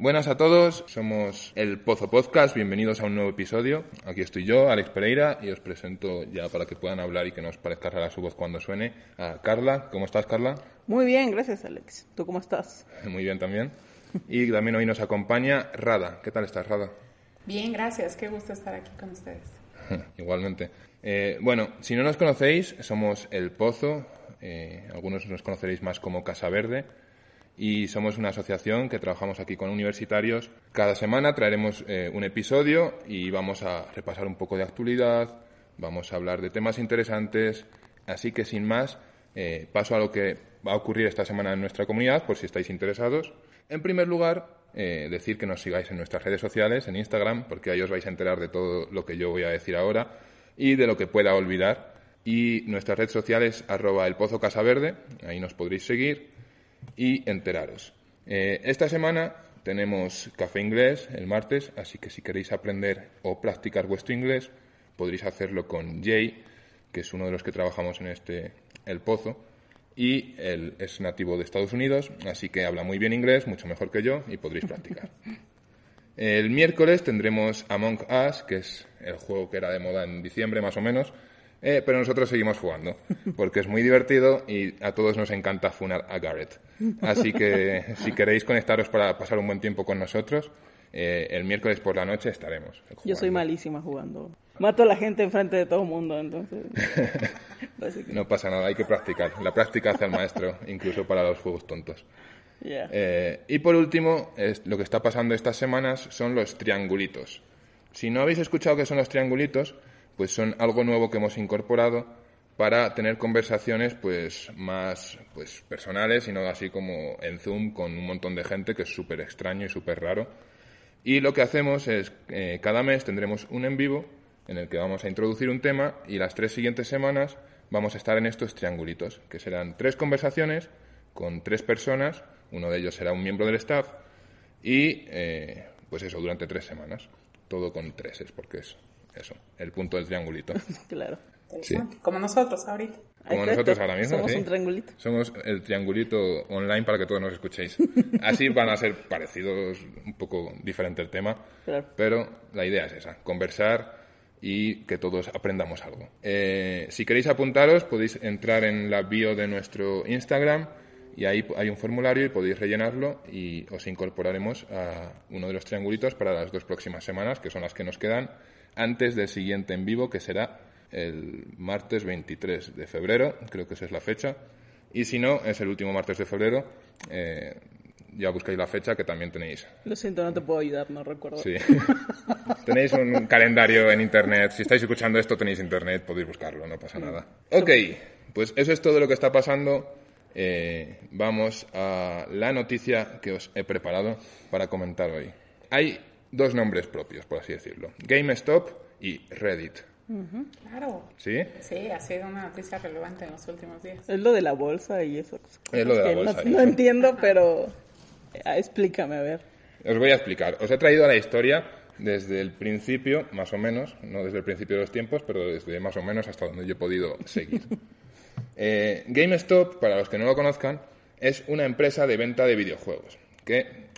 Buenas a todos, somos el Pozo Podcast, bienvenidos a un nuevo episodio. Aquí estoy yo, Alex Pereira, y os presento ya para que puedan hablar y que no os parezca rara su voz cuando suene a Carla. ¿Cómo estás, Carla? Muy bien, gracias, Alex. ¿Tú cómo estás? Muy bien también. Y también hoy nos acompaña Rada. ¿Qué tal estás, Rada? Bien, gracias. Qué gusto estar aquí con ustedes. Igualmente. Eh, bueno, si no nos conocéis, somos El Pozo. Eh, algunos nos conoceréis más como Casa Verde y somos una asociación que trabajamos aquí con universitarios. Cada semana traeremos eh, un episodio y vamos a repasar un poco de actualidad, vamos a hablar de temas interesantes, así que sin más, eh, paso a lo que va a ocurrir esta semana en nuestra comunidad, por si estáis interesados. En primer lugar, eh, decir que nos sigáis en nuestras redes sociales, en Instagram, porque ahí os vais a enterar de todo lo que yo voy a decir ahora y de lo que pueda olvidar. Y nuestra red social es arroba el pozo casa verde, ahí nos podréis seguir y enteraros. Eh, esta semana tenemos café inglés el martes, así que si queréis aprender o practicar vuestro inglés, podréis hacerlo con Jay, que es uno de los que trabajamos en este El Pozo, y él es nativo de Estados Unidos, así que habla muy bien inglés, mucho mejor que yo, y podréis practicar. El miércoles tendremos Among Us, que es el juego que era de moda en diciembre más o menos, eh, pero nosotros seguimos jugando, porque es muy divertido y a todos nos encanta funar a Garrett. Así que si queréis conectaros para pasar un buen tiempo con nosotros, eh, el miércoles por la noche estaremos. Yo soy malísima jugando. Mato a la gente enfrente de todo el mundo, entonces... no pasa nada, hay que practicar. La práctica hace al maestro, incluso para los juegos tontos. Eh, y por último, lo que está pasando estas semanas son los triangulitos. Si no habéis escuchado qué son los triangulitos, pues son algo nuevo que hemos incorporado para tener conversaciones pues más pues personales y no así como en Zoom con un montón de gente que es súper extraño y súper raro. Y lo que hacemos es eh, cada mes tendremos un en vivo en el que vamos a introducir un tema y las tres siguientes semanas vamos a estar en estos triangulitos, que serán tres conversaciones con tres personas, uno de ellos será un miembro del staff y eh, pues eso durante tres semanas, todo con tres es porque es eso, el punto del triangulito. claro. Como nosotros ahorita. Como nosotros ahora mismo. Somos un triangulito. Somos el triangulito online para que todos nos escuchéis. Así van a ser parecidos, un poco diferente el tema. Pero la idea es esa, conversar y que todos aprendamos algo. Eh, si queréis apuntaros, podéis entrar en la bio de nuestro Instagram y ahí hay un formulario y podéis rellenarlo y os incorporaremos a uno de los triangulitos para las dos próximas semanas, que son las que nos quedan antes del siguiente en vivo, que será el martes 23 de febrero, creo que esa es la fecha. Y si no, es el último martes de febrero. Eh, ya buscáis la fecha que también tenéis. Lo siento, no te puedo ayudar, no recuerdo. Sí. tenéis un calendario en internet. Si estáis escuchando esto, tenéis internet, podéis buscarlo, no pasa nada. Ok, pues eso es todo lo que está pasando. Eh, vamos a la noticia que os he preparado para comentar hoy. Hay dos nombres propios, por así decirlo. GameStop y Reddit. Claro. ¿Sí? Sí, ha sido una noticia relevante en los últimos días. Es lo de la bolsa y eso. Es lo de la bolsa. No, entiendo, pero eh, explícame, a ver. Os voy a explicar. Os he traído a la historia desde el principio, más o menos, no desde el principio de los tiempos, pero desde más o menos hasta donde yo he podido seguir. eh, GameStop, para los que no lo conozcan, es una empresa de venta de videojuegos que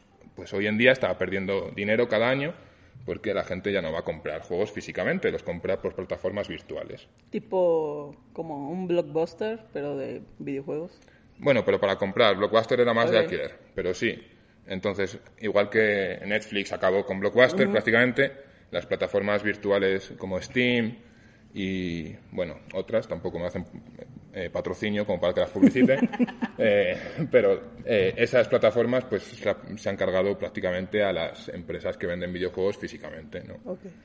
pues hoy en día está perdiendo dinero cada año porque la gente ya no va a comprar juegos físicamente, los compra por plataformas virtuales. Tipo como un blockbuster, pero de videojuegos. Bueno, pero para comprar, blockbuster era más de alquiler, pero sí. Entonces, igual que Netflix acabó con blockbuster prácticamente, las plataformas virtuales como Steam y, bueno, otras tampoco me hacen eh, patrocinio como para que las publicite, eh, pero eh, esas plataformas pues se han cargado prácticamente a las empresas que venden videojuegos físicamente. ¿no?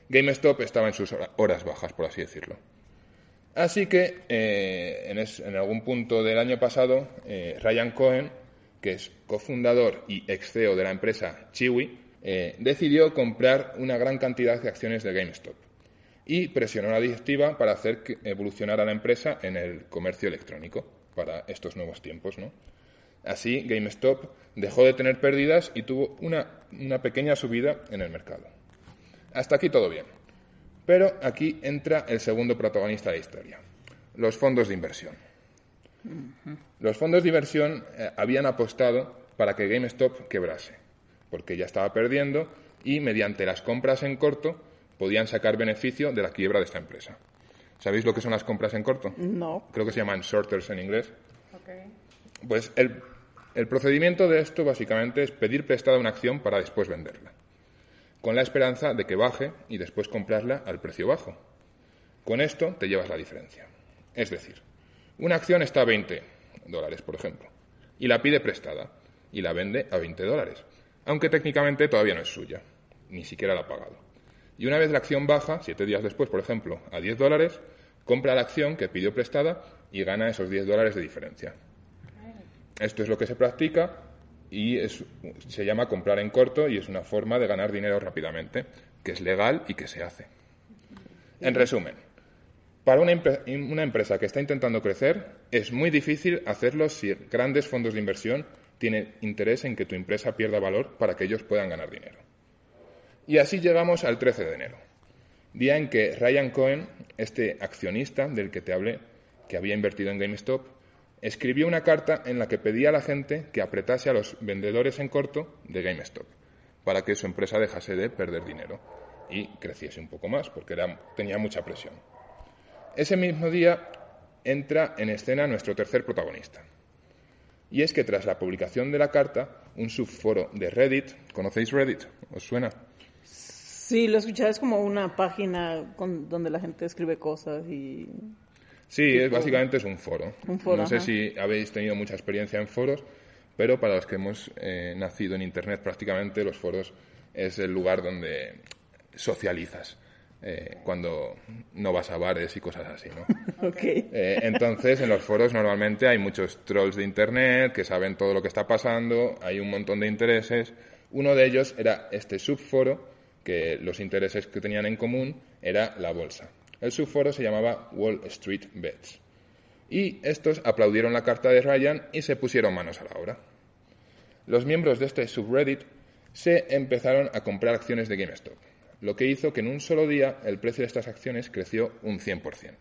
GameStop estaba en sus horas bajas, por así decirlo. Así que en, es- en algún punto del año pasado, Ryan Cohen, que es cofundador y ex CEO de la empresa Chiwi, decidió comprar una gran cantidad de acciones de GameStop y presionó a la directiva para hacer que evolucionara la empresa en el comercio electrónico para estos nuevos tiempos. ¿no? Así, GameStop dejó de tener pérdidas y tuvo una, una pequeña subida en el mercado. Hasta aquí todo bien. Pero aquí entra el segundo protagonista de la historia, los fondos de inversión. Los fondos de inversión eh, habían apostado para que GameStop quebrase, porque ya estaba perdiendo y mediante las compras en corto podían sacar beneficio de la quiebra de esta empresa. ¿Sabéis lo que son las compras en corto? No. Creo que se llaman shorters en inglés. Ok. Pues el, el procedimiento de esto básicamente es pedir prestada una acción para después venderla, con la esperanza de que baje y después comprarla al precio bajo. Con esto te llevas la diferencia. Es decir, una acción está a 20 dólares, por ejemplo, y la pide prestada y la vende a 20 dólares, aunque técnicamente todavía no es suya, ni siquiera la ha pagado. Y una vez la acción baja, siete días después, por ejemplo, a 10 dólares, compra la acción que pidió prestada y gana esos 10 dólares de diferencia. Esto es lo que se practica y se llama comprar en corto y es una forma de ganar dinero rápidamente, que es legal y que se hace. En resumen, para una, una empresa que está intentando crecer, es muy difícil hacerlo si grandes fondos de inversión tienen interés en que tu empresa pierda valor para que ellos puedan ganar dinero. Y así llegamos al 13 de enero, día en que Ryan Cohen, este accionista del que te hablé, que había invertido en GameStop, escribió una carta en la que pedía a la gente que apretase a los vendedores en corto de GameStop para que su empresa dejase de perder dinero y creciese un poco más, porque tenía mucha presión. Ese mismo día entra en escena nuestro tercer protagonista. Y es que tras la publicación de la carta, un subforo de Reddit, ¿conocéis Reddit? ¿Os suena? Sí, lo escuchaba, es como una página con, donde la gente escribe cosas y... Sí, es, básicamente es un foro. Un foro, no sé si habéis tenido mucha experiencia en foros, pero para los que hemos eh, nacido en Internet prácticamente los foros es el lugar donde socializas eh, cuando no vas a bares y cosas así, ¿no? Ok. Eh, entonces, en los foros normalmente hay muchos trolls de Internet que saben todo lo que está pasando, hay un montón de intereses. Uno de ellos era este subforo, que los intereses que tenían en común era la bolsa. El subforo se llamaba Wall Street Bets. Y estos aplaudieron la carta de Ryan y se pusieron manos a la obra. Los miembros de este subreddit se empezaron a comprar acciones de GameStop, lo que hizo que en un solo día el precio de estas acciones creció un 100%.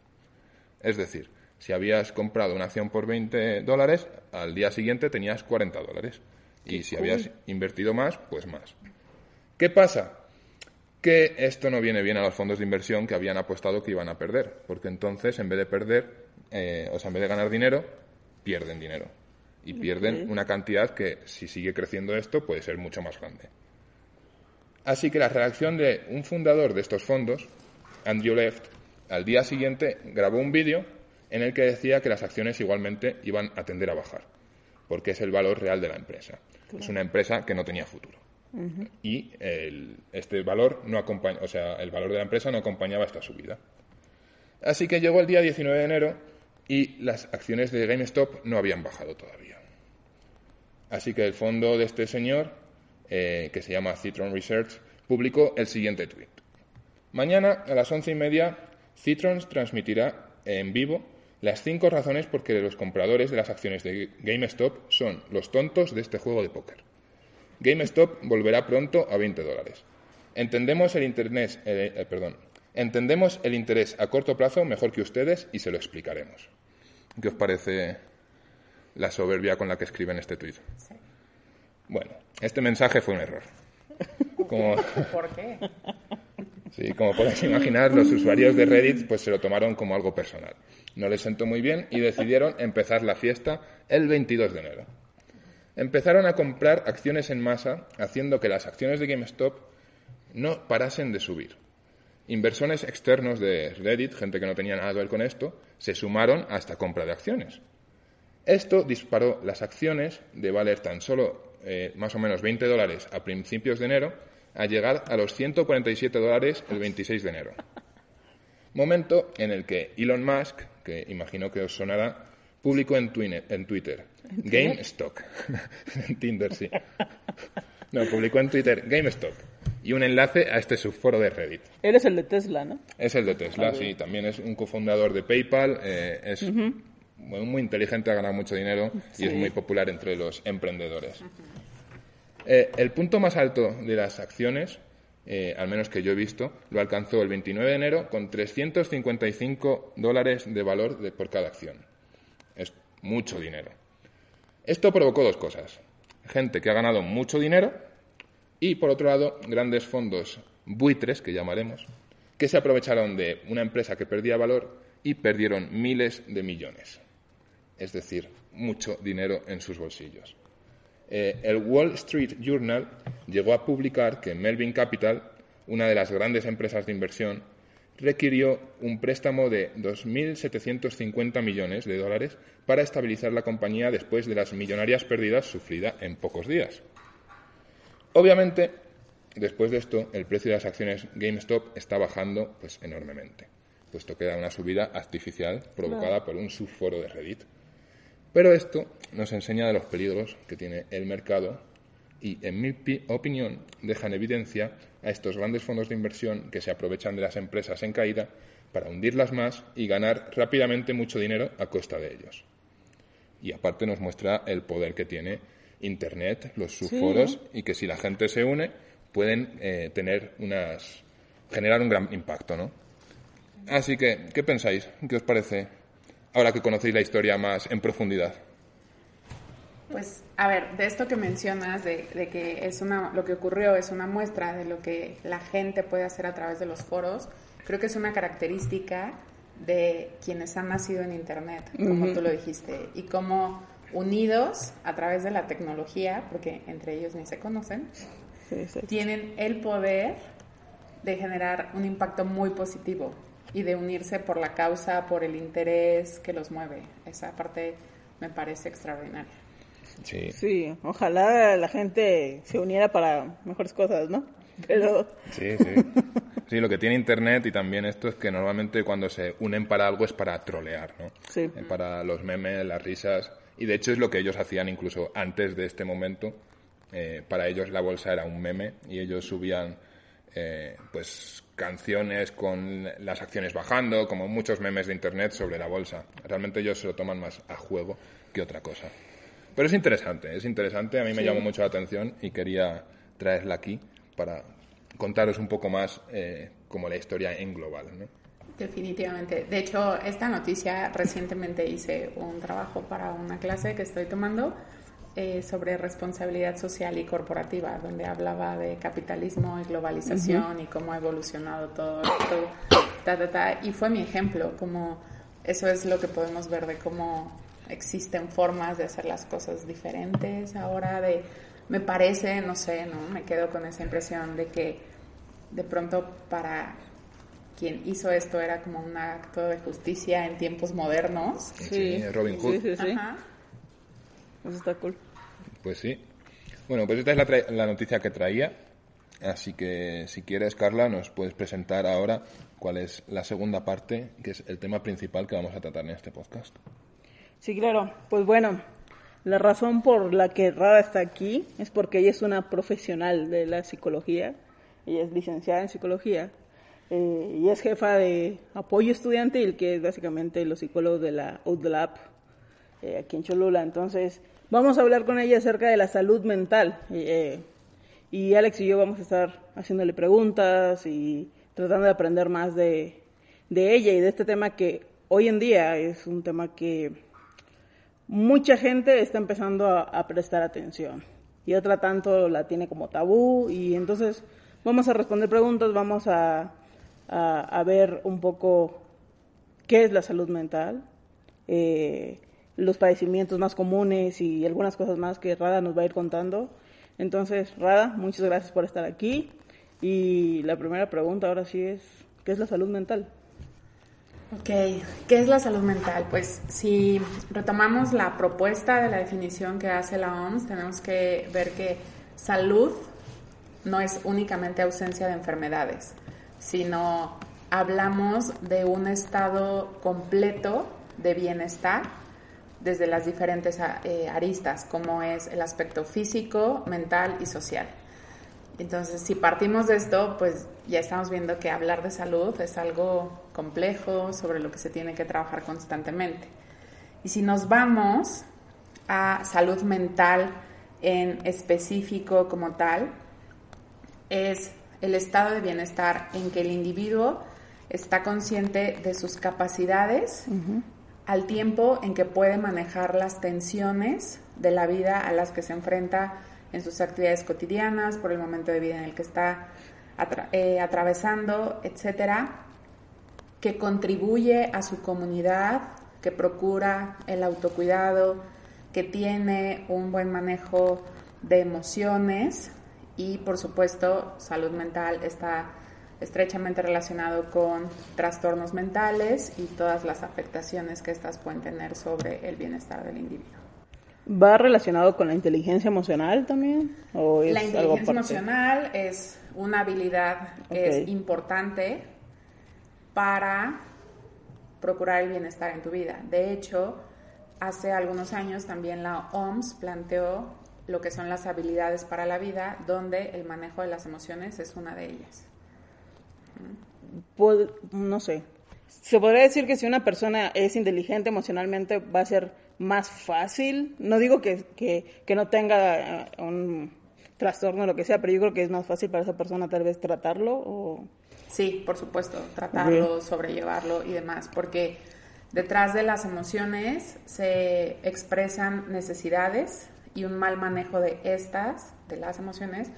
Es decir, si habías comprado una acción por 20 dólares, al día siguiente tenías 40 dólares. Y si habías invertido más, pues más. ¿Qué pasa? Que esto no viene bien a los fondos de inversión que habían apostado que iban a perder, porque entonces en vez de perder, eh, o sea, en vez de ganar dinero, pierden dinero. Y pierden una cantidad que, si sigue creciendo esto, puede ser mucho más grande. Así que la reacción de un fundador de estos fondos, Andrew Left, al día siguiente grabó un vídeo en el que decía que las acciones igualmente iban a tender a bajar, porque es el valor real de la empresa. Es una empresa que no tenía futuro. Y el- este valor no acompaña, o sea, el valor de la empresa no acompañaba esta subida. Así que llegó el día 19 de enero y las acciones de GameStop no habían bajado todavía. Así que el fondo de este señor, eh, que se llama Citron Research, publicó el siguiente tweet. Mañana a las once y media, Citron transmitirá en vivo las cinco razones por que los compradores de las acciones de GameStop son los tontos de este juego de póker. GameStop volverá pronto a 20 dólares. Entendemos el interés, eh, eh, perdón, entendemos el interés a corto plazo mejor que ustedes y se lo explicaremos. ¿Qué os parece la soberbia con la que escriben este tuit? Bueno, este mensaje fue un error. Como, ¿Por qué? Sí, como podéis imaginar, los usuarios de Reddit pues se lo tomaron como algo personal. No les sentó muy bien y decidieron empezar la fiesta el 22 de enero. Empezaron a comprar acciones en masa, haciendo que las acciones de GameStop no parasen de subir. Inversores externos de Reddit, gente que no tenía nada que ver con esto, se sumaron a esta compra de acciones. Esto disparó las acciones de valer tan solo eh, más o menos 20 dólares a principios de enero a llegar a los 147 dólares el 26 de enero. Momento en el que Elon Musk, que imagino que os sonará, publicó en, en Twitter, GameStop. en Tinder, sí. No, publicó en Twitter GameStop y un enlace a este subforo de Reddit. Él es el de Tesla, ¿no? Es el de Tesla, sí. También es un cofundador de PayPal. Eh, es muy inteligente, ha ganado mucho dinero y es muy popular entre los emprendedores. Eh, el punto más alto de las acciones, eh, al menos que yo he visto, lo alcanzó el 29 de enero con 355 dólares de valor de, por cada acción. Es mucho dinero. Esto provocó dos cosas. Gente que ha ganado mucho dinero y, por otro lado, grandes fondos buitres, que llamaremos, que se aprovecharon de una empresa que perdía valor y perdieron miles de millones. Es decir, mucho dinero en sus bolsillos. Eh, el Wall Street Journal llegó a publicar que Melvin Capital, una de las grandes empresas de inversión, requirió un préstamo de 2.750 millones de dólares para estabilizar la compañía después de las millonarias pérdidas sufridas en pocos días. Obviamente, después de esto, el precio de las acciones GameStop está bajando pues, enormemente, puesto que da una subida artificial provocada por un subforo de Reddit. Pero esto nos enseña de los peligros que tiene el mercado y, en mi opinión, deja en evidencia a estos grandes fondos de inversión que se aprovechan de las empresas en caída para hundirlas más y ganar rápidamente mucho dinero a costa de ellos. Y aparte nos muestra el poder que tiene Internet, los subforos, y que si la gente se une pueden eh, tener unas generar un gran impacto, ¿no? Así que, ¿qué pensáis? ¿Qué os parece ahora que conocéis la historia más en profundidad? Pues, a ver, de esto que mencionas, de, de, que es una, lo que ocurrió es una muestra de lo que la gente puede hacer a través de los foros, creo que es una característica de quienes han nacido en Internet, como tú lo dijiste, y cómo unidos a través de la tecnología, porque entre ellos ni se conocen, tienen el poder de generar un impacto muy positivo y de unirse por la causa, por el interés que los mueve. Esa parte me parece extraordinaria. Sí. sí, ojalá la gente se uniera para mejores cosas, ¿no? Pero... Sí, sí. Sí, lo que tiene Internet y también esto es que normalmente cuando se unen para algo es para trolear, ¿no? Sí. Eh, para los memes, las risas. Y de hecho es lo que ellos hacían incluso antes de este momento. Eh, para ellos la bolsa era un meme y ellos subían eh, pues canciones con las acciones bajando, como muchos memes de internet sobre la bolsa. Realmente ellos se lo toman más a juego que otra cosa. Pero es interesante, es interesante, a mí me llamó mucho la atención y quería traerla aquí para contaros un poco más eh, como la historia en global. ¿no? Definitivamente. De hecho, esta noticia recientemente hice un trabajo para una clase que estoy tomando eh, sobre responsabilidad social y corporativa, donde hablaba de capitalismo y globalización y cómo ha evolucionado todo esto. Ta, ta, ta, y fue mi ejemplo, como eso es lo que podemos ver de cómo existen formas de hacer las cosas diferentes ahora, de me parece, no sé, ¿no? Me quedo con esa impresión de que de pronto para quien hizo esto era como un acto de justicia en tiempos modernos. Sí, Robin Hood. Sí, sí, sí. Eso está cool. Pues sí. Bueno, pues esta es la, la noticia que traía. Así que si quieres, Carla, nos puedes presentar ahora cuál es la segunda parte, que es el tema principal que vamos a tratar en este podcast. Sí, claro. Pues bueno, la razón por la que Rada está aquí es porque ella es una profesional de la psicología. Ella es licenciada en psicología eh, y es jefa de apoyo estudiantil, que es básicamente los psicólogos de la UDLAP eh, aquí en Cholula. Entonces, vamos a hablar con ella acerca de la salud mental. Eh, y Alex y yo vamos a estar haciéndole preguntas y tratando de aprender más de, de ella y de este tema que hoy en día es un tema que mucha gente está empezando a, prestar atención y otra tanto la tiene como tabú y entonces vamos a responder preguntas, vamos a, a, a ver un poco qué es la salud mental, eh, los padecimientos más comunes y algunas cosas más que Rada nos va a ir contando. Entonces, Rada, muchas gracias por estar aquí. Y la primera pregunta ahora sí es, ¿qué es la salud mental? Ok, ¿qué es la salud mental? Pues si retomamos la propuesta de la definición que hace la OMS, tenemos que ver que salud no es únicamente ausencia de enfermedades, sino hablamos de un estado completo de bienestar desde las diferentes eh, aristas, como es el aspecto físico, mental y social. Entonces, si partimos de esto, pues ya estamos viendo que hablar de salud es algo complejo, sobre lo que se tiene que trabajar constantemente. Y si nos vamos a salud mental en específico como tal, es el estado de bienestar en que el individuo está consciente de sus capacidades al tiempo en que puede manejar las tensiones de la vida a las que se enfrenta en sus actividades cotidianas, por el momento de vida en el que está eh, atravesando, etcétera, que contribuye a su comunidad, que procura el autocuidado, que tiene un buen manejo de emociones y por supuesto salud mental está estrechamente relacionado con trastornos mentales y todas las afectaciones que estas pueden tener sobre el bienestar del individuo. ¿Va relacionado con la inteligencia emocional también? ¿O la inteligencia emocional es una habilidad que es importante para procurar el bienestar en tu vida. De hecho, hace algunos años también la OMS planteó lo que son las habilidades para la vida, donde el manejo de las emociones es una de ellas. no sé. Se podría decir que si una persona es inteligente emocionalmente va a ser más fácil. No digo que, que, no tenga eh, un trastorno o lo que sea, pero yo creo que es más fácil para esa persona tal vez tratarlo o... Sí, por supuesto, tratarlo, sobrellevarlo y demás, porque detrás de las emociones se expresan necesidades y un mal manejo de estas, de las emociones,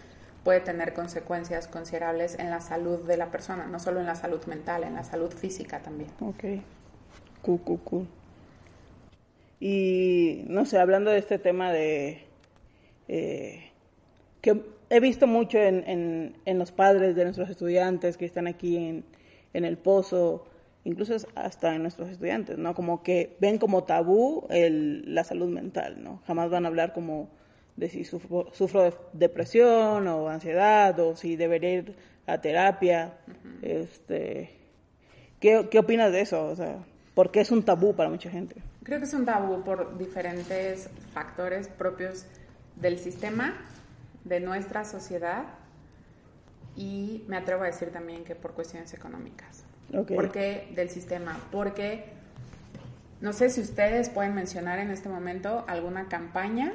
puede tener consecuencias considerables en la salud de la persona, no solo en la salud mental, en la salud física también. Ok, cool, cool, cool. Y no sé, hablando de este tema de... Eh, que he visto mucho en, en, los padres de nuestros estudiantes que están aquí en, en el pozo, incluso hasta en nuestros estudiantes, ¿no? Como que ven como tabú el, la salud mental, ¿no? Jamás van a hablar como de si sufro, sufro de depresión o ansiedad o si debería ir a terapia. este, ¿qué, ¿Qué opinas de eso? O sea, ¿por qué es un tabú para mucha gente? Creo que es un tabú por diferentes factores propios del sistema, de nuestra sociedad y me atrevo a decir también que por cuestiones económicas. ¿Por qué del sistema? Porque no sé si ustedes pueden mencionar en este momento alguna campaña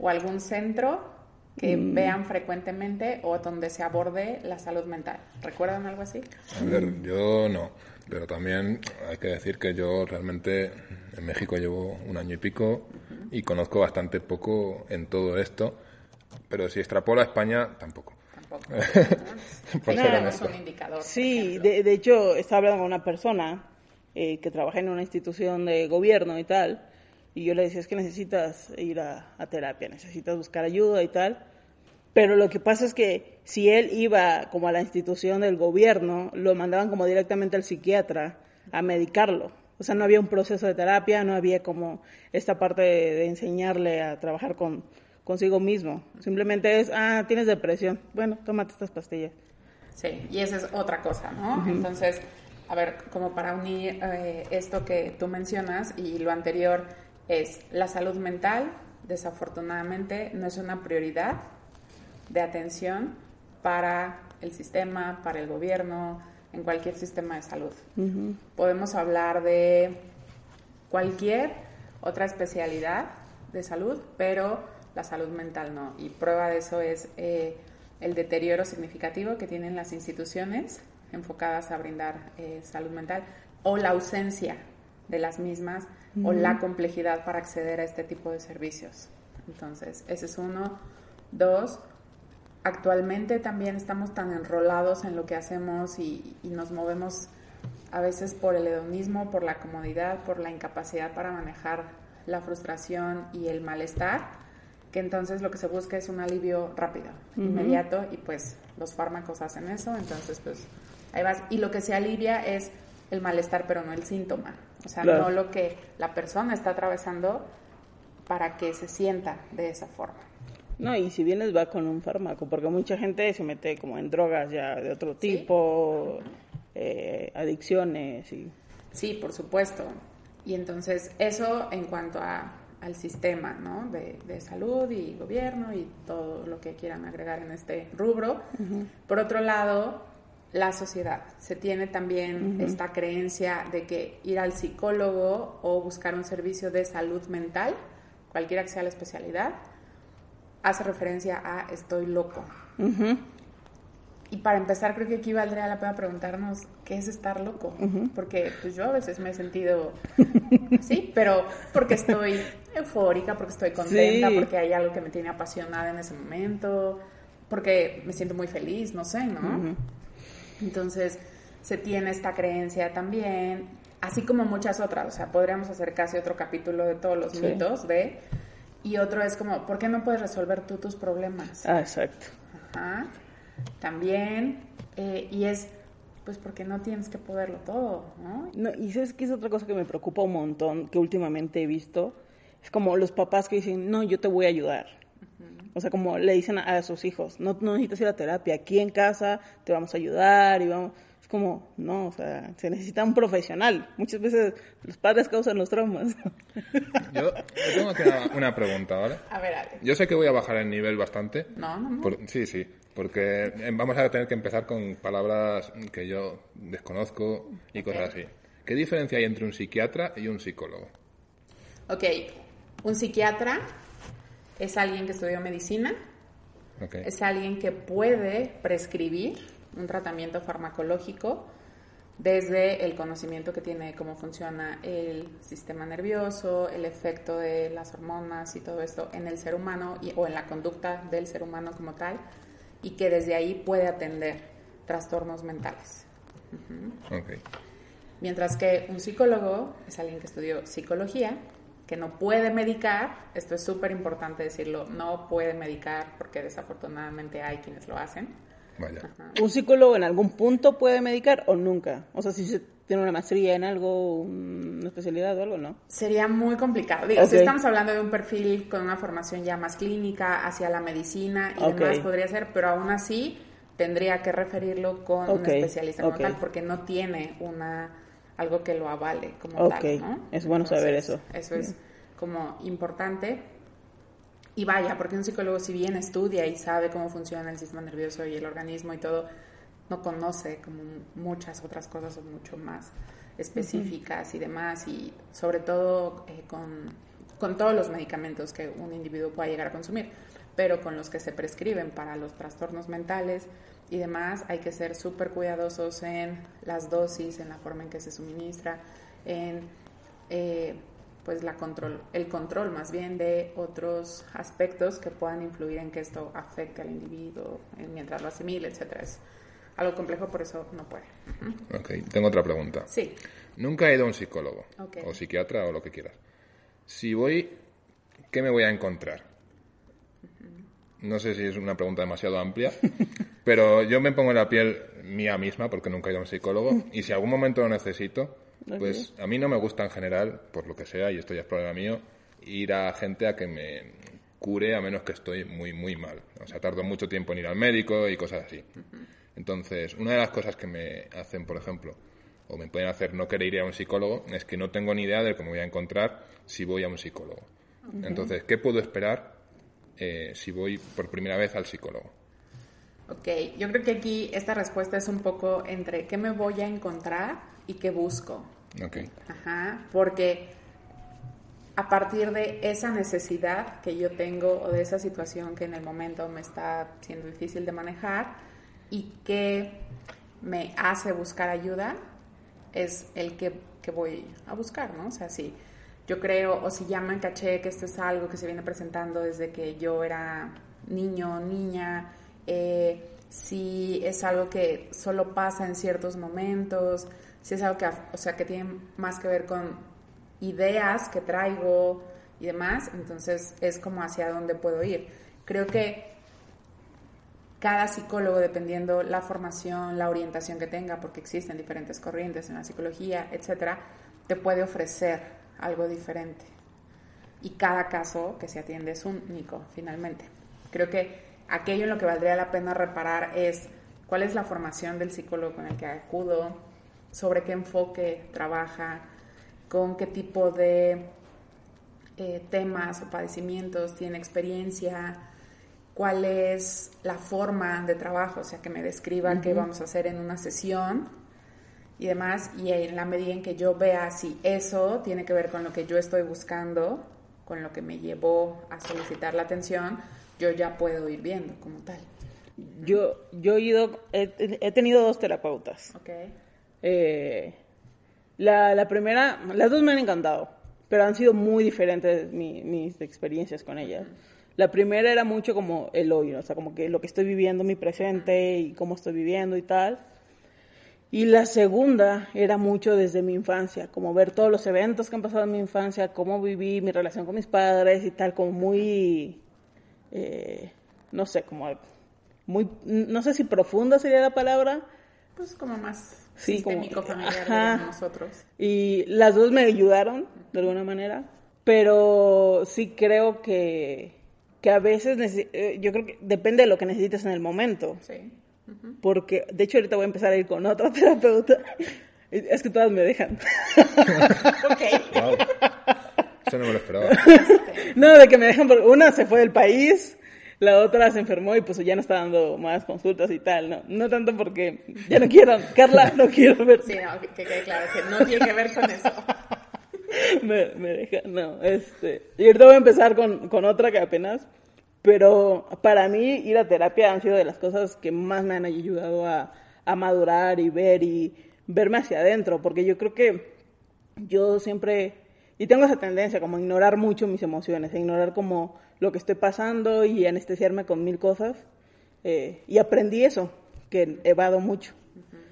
o algún centro que mm. vean frecuentemente o donde se aborde la salud mental. ¿Recuerdan algo así? A ver, yo no, pero también hay que decir que yo realmente en México llevo un año y pico y conozco bastante poco en todo esto, pero si extrapola a España, tampoco. es un indicador. Sí, de, hecho, estaba hablando con una persona eh, que trabaja en una institución de gobierno y tal, y yo le decía, es que necesitas ir a, terapia, necesitas buscar ayuda y tal. Pero lo que pasa es que si él iba como a la institución del gobierno, lo mandaban como directamente al psiquiatra a medicarlo. O sea, no había un proceso de terapia, no había como esta parte de enseñarle a trabajar con, consigo mismo. Simplemente es, ah, tienes depresión. Bueno, tómate estas pastillas. Sí, y esa es otra cosa, ¿no? Entonces, a ver, como para unir eh, esto que tú mencionas y lo anterior es la salud mental, desafortunadamente, no es una prioridad de atención para el sistema, para el gobierno, en cualquier sistema de salud. Podemos hablar de cualquier otra especialidad de salud, pero la salud mental no. Y prueba de eso es eh, el deterioro significativo que tienen las instituciones enfocadas a brindar eh, salud mental o la ausencia de las mismas o la complejidad para acceder a este tipo de servicios. Entonces, ese es uno. Dos, actualmente también estamos tan enrolados en lo que hacemos y, y nos movemos a veces por el hedonismo, por la comodidad, por la incapacidad para manejar la frustración y el malestar, que entonces lo que se busca es un alivio rápido, inmediato, y pues los fármacos hacen eso, entonces pues ahí vas. Y lo que se alivia es el malestar, pero no el síntoma, o sea, no lo que la persona está atravesando para que se sienta de esa forma. No, y si vienes va con un fármaco, porque mucha gente se mete como en drogas ya de otro tipo, eh, adicciones y... Sí, por supuesto. Y entonces eso en cuanto a, al sistema ¿no? de, de, salud y gobierno y todo lo que quieran agregar en este rubro. Por otro lado, la sociedad. Se tiene también esta creencia de que ir al psicólogo o buscar un servicio de salud mental, cualquiera que sea la especialidad, hace referencia a estoy loco. Y para empezar, creo que aquí valdría la pena preguntarnos qué es estar loco, porque pues yo a veces me he sentido sí, pero porque estoy eufórica, porque estoy contenta, porque hay algo que me tiene apasionada en ese momento, porque me siento muy feliz, no sé, ¿no? Entonces, se tiene esta creencia también, así como muchas otras, o sea, podríamos hacer casi otro capítulo de todos los mitos de y otro es como, ¿por qué no puedes resolver tú tus problemas? Ah, exacto. Ajá también, eh, y es pues porque no tienes que poderlo todo, ¿no? ¿no? Y sabes que es otra cosa que me preocupa un montón, que últimamente he visto, es como los papás que dicen, no, yo te voy a ayudar. O sea, como le dicen a, sus hijos, no, no, necesitas ir a terapia, aquí en casa te vamos a ayudar y vamos... Es como, no, o sea, se necesita un profesional. Muchas veces los padres causan los traumas. Yo, tengo aquí una, pregunta, ¿vale? A ver, Yo sé que voy a bajar el nivel bastante. No, no, no. sí, sí porque eh, vamos a tener que empezar con palabras que yo desconozco y cosas así. ¿Qué diferencia hay entre un psiquiatra y un psicólogo? Ok, un psiquiatra es alguien que estudió medicina, es alguien que puede prescribir un tratamiento farmacológico desde el conocimiento que tiene de cómo funciona el sistema nervioso, el efecto de las hormonas y todo esto en el ser humano o en la conducta del ser humano como tal y que desde ahí puede atender trastornos mentales. Mientras que un psicólogo es alguien que estudió psicología, que no puede medicar, esto es súper importante decirlo, no puede medicar porque desafortunadamente hay quienes lo hacen. ¿Un psicólogo en algún punto puede medicar o nunca? O sea, si se tiene una maestría en algo, una especialidad o algo, ¿no? Sería muy complicado. Digo, si estamos hablando de un perfil con una formación ya más clínica hacia la medicina y demás, podría ser, pero aún así tendría que referirlo con un especialista como tal, porque no tiene una algo que lo avale como tal, ¿no? Es bueno saber eso. Eso es como importante. Y vaya, porque un psicólogo si bien estudia y sabe cómo funciona el sistema nervioso y el organismo y todo, no conoce como muchas otras cosas mucho más específicas y demás, y sobre todo eh, con, con, todos los medicamentos que un individuo pueda llegar a consumir, pero con los que se prescriben para los trastornos mentales y demás, hay que ser súper cuidadosos en las dosis, en la forma en que se suministra, en eh, pues la control, el control más bien de otros aspectos que puedan influir en que esto afecte al individuo mientras lo asimile, etcétera algo complejo, por eso no puede. Ok, tengo otra pregunta. Sí. Nunca he ido a un psicólogo o psiquiatra o lo que quieras. Si voy, ¿qué me voy a encontrar? No sé si es una pregunta demasiado amplia, pero yo me pongo en la piel mía misma porque nunca he ido a un psicólogo y si algún momento lo necesito, pues a mí no me gusta en general, por lo que sea, y esto ya es problema mío, ir a gente a que me cure a menos que estoy muy, muy mal. O sea, tardo mucho tiempo en ir al médico y cosas así. Entonces, una de las cosas que me hacen, por ejemplo, o me pueden hacer no querer ir a un psicólogo, es que no tengo ni idea de cómo voy a encontrar si voy a un psicólogo. Entonces, ¿qué puedo esperar eh, si voy por primera vez al psicólogo? Ok, yo creo que aquí esta respuesta es un poco entre qué me voy a encontrar y qué busco. Ok. Ajá, porque a partir de esa necesidad que yo tengo o de esa situación que en el momento me está siendo difícil de manejar, y qué me hace buscar ayuda es el que, voy a buscar, ¿no? O sea, si yo creo, o si llaman caché que esto es algo que se viene presentando desde que yo era niño, niña, eh, si es algo que solo pasa en ciertos momentos, si es algo que, o sea, que tiene más que ver con ideas que traigo y demás, entonces es como hacia dónde puedo ir. Creo que cada psicólogo, dependiendo la formación, la orientación que tenga, porque existen diferentes corrientes en la psicología, etcétera, te puede ofrecer algo diferente. Y cada caso que se atiende es único, finalmente. Creo que aquello en lo que valdría la pena reparar es cuál es la formación del psicólogo con el que acudo, sobre qué enfoque trabaja, con qué tipo de eh, temas o padecimientos tiene experiencia, cuál es la forma de trabajo, o sea, que me describa qué vamos a hacer en una sesión y demás, y en la medida en que yo vea si eso tiene que ver con lo que yo estoy buscando, con lo que me llevó a solicitar la atención, yo ya puedo ir viendo como tal. Yo, yo he ido, he, tenido dos terapeutas. Okay. Eh, la, la, primera, las dos me han encantado, pero han sido muy diferentes mis experiencias con ellas. La primera era mucho como el hoy, o sea, como que lo que estoy viviendo, mi presente y cómo estoy viviendo y tal. Y la segunda era mucho desde mi infancia, como ver todos los eventos que han pasado en mi infancia, cómo viví mi relación con mis padres y tal, como muy, eh, no sé, como muy, no sé si profunda sería la palabra. Pues como más sistémico, familiar de nosotros. Y las dos me ayudaron de alguna manera, pero sí creo que, que a veces, eh, yo creo que depende de lo que necesites en el momento. Sí. Porque, de hecho, ahorita voy a empezar a ir con otra terapeuta. Es que todas me dejan. ok. Eso no me lo esperaba. no, de que me dejan porque una se fue del país, la otra se enfermó y pues ya no está dando más consultas y tal, ¿no? No tanto porque ya no quiero, Carla, no quiero ver. Sí, no, que quede claro que no tiene que ver con eso. me, me deja, no, este. Y ahorita voy a empezar con, con otra que apenas pero para mí ir a terapia han sido de las cosas que más me han ayudado a, a madurar y ver y verme hacia adentro, porque yo creo que yo siempre, y tengo esa tendencia como a ignorar mucho mis emociones, a ignorar como lo que estoy pasando y anestesiarme con mil cosas, eh, y aprendí eso, que evado mucho.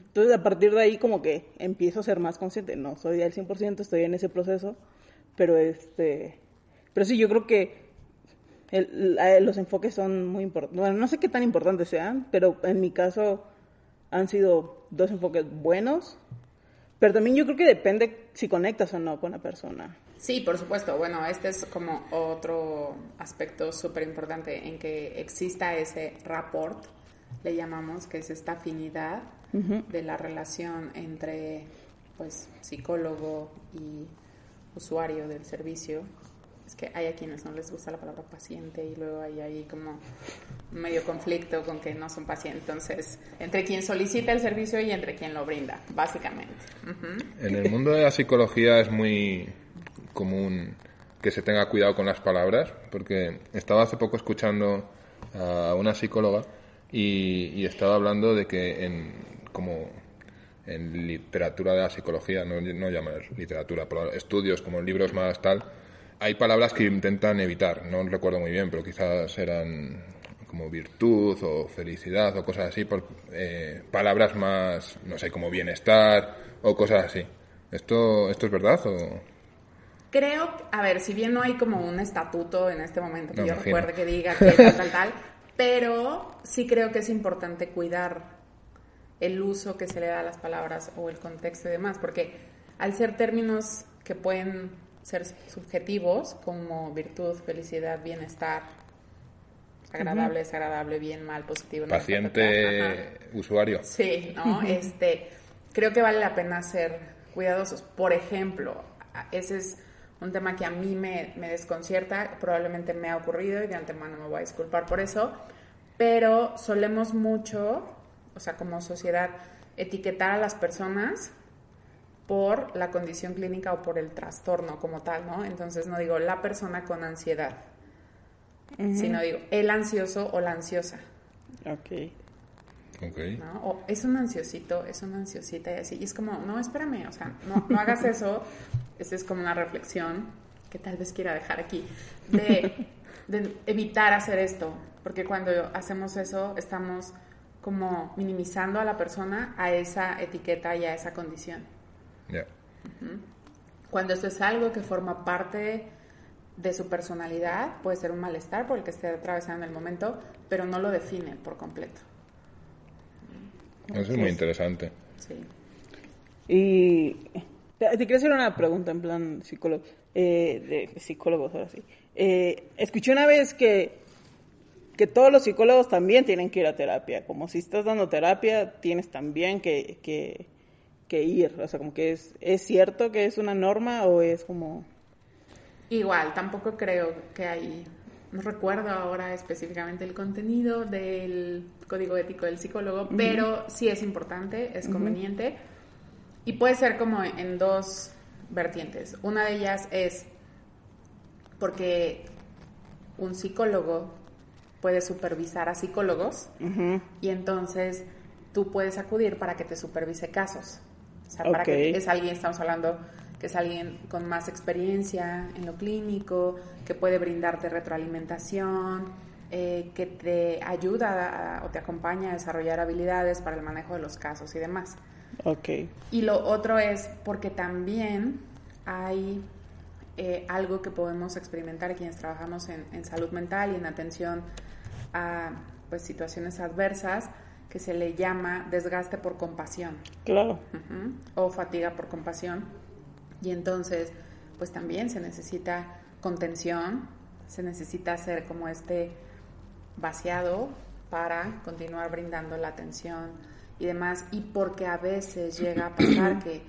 Entonces a partir de ahí como que empiezo a ser más consciente, no soy al 100%, estoy en ese proceso, pero este, pero sí, yo creo que los enfoques son muy importantes. Bueno, no sé qué tan importantes sean, pero en mi caso han sido dos enfoques buenos. Pero también yo creo que depende si conectas o no con la persona. Sí, por supuesto. Bueno, este es como otro aspecto súper importante en que exista ese rapport, le llamamos, que es esta afinidad de la relación entre pues psicólogo y usuario del servicio que hay a quienes no les gusta la palabra paciente y luego hay ahí como medio conflicto con que no son pacientes. Entonces, entre quien solicita el servicio y entre quien lo brinda, básicamente. En el mundo de la psicología es muy común que se tenga cuidado con las palabras, porque estaba hace poco escuchando a una psicóloga y, estaba hablando de que en como en literatura de la psicología, no, no llamar literatura, pero estudios como libros más tal, hay palabras que intentan evitar, no recuerdo muy bien, pero quizás eran como virtud o felicidad o cosas así, por eh, palabras más, no sé, como bienestar o cosas así. ¿Esto, ¿Esto es verdad o...? Creo, a ver, si bien no hay como un estatuto en este momento que yo recuerde que diga que tal, tal, tal, pero sí creo que es importante cuidar el uso que se le da a las palabras o el contexto y demás, porque al ser términos que pueden ser subjetivos como virtud, felicidad, bienestar, agradable, desagradable, bien, mal, positivo. Paciente, usuario. Sí, ¿no? Este, creo que vale la pena ser cuidadosos. Por ejemplo, ese es un tema que a mí me, me desconcierta, probablemente me ha ocurrido y de antemano me voy a disculpar por eso, pero solemos mucho, o sea, como sociedad, etiquetar a las personas por la condición clínica o por el trastorno como tal, ¿no? Entonces no digo la persona con ansiedad, sino digo el ansioso o la ansiosa. Ok. Okay. ¿no? O es un ansiosito, es una ansiosita y así. Y es como, no, espérame, o sea, no, no hagas eso. Esa es como una reflexión que tal vez quiera dejar aquí, de, de evitar hacer esto, porque cuando hacemos eso estamos como minimizando a la persona a esa etiqueta y a esa condición. Cuando eso es algo que forma parte de su personalidad, puede ser un malestar por el que esté atravesando en el momento, pero no lo define por completo. Eso es muy interesante. Sí. Y te, quiero hacer una pregunta en plan psicólogo, eh, de psicólogos ahora sí. Eh, escuché una vez que, que todos los psicólogos también tienen que ir a terapia, como si estás dando terapia, tienes también que, que que ir? O sea, como que es, ¿es cierto que es una norma o es como...? Igual, tampoco creo que hay, no recuerdo ahora específicamente el contenido del código ético del psicólogo, pero sí es importante, es conveniente y puede ser como en dos vertientes. Una de ellas es porque un psicólogo puede supervisar a psicólogos y entonces tú puedes acudir para que te supervise casos. O sea, para que es alguien, estamos hablando que es alguien con más experiencia en lo clínico, que puede brindarte retroalimentación, eh, que te ayuda o te acompaña a desarrollar habilidades para el manejo de los casos y demás. Ok. Y lo otro es porque también hay eh, algo que podemos experimentar quienes trabajamos en, salud mental y en atención a pues, situaciones adversas que se le llama desgaste por compasión. Claro. O fatiga por compasión. Y entonces, pues también se necesita contención, se necesita hacer como este vaciado para continuar brindando la atención y demás. Y porque a veces llega a pasar que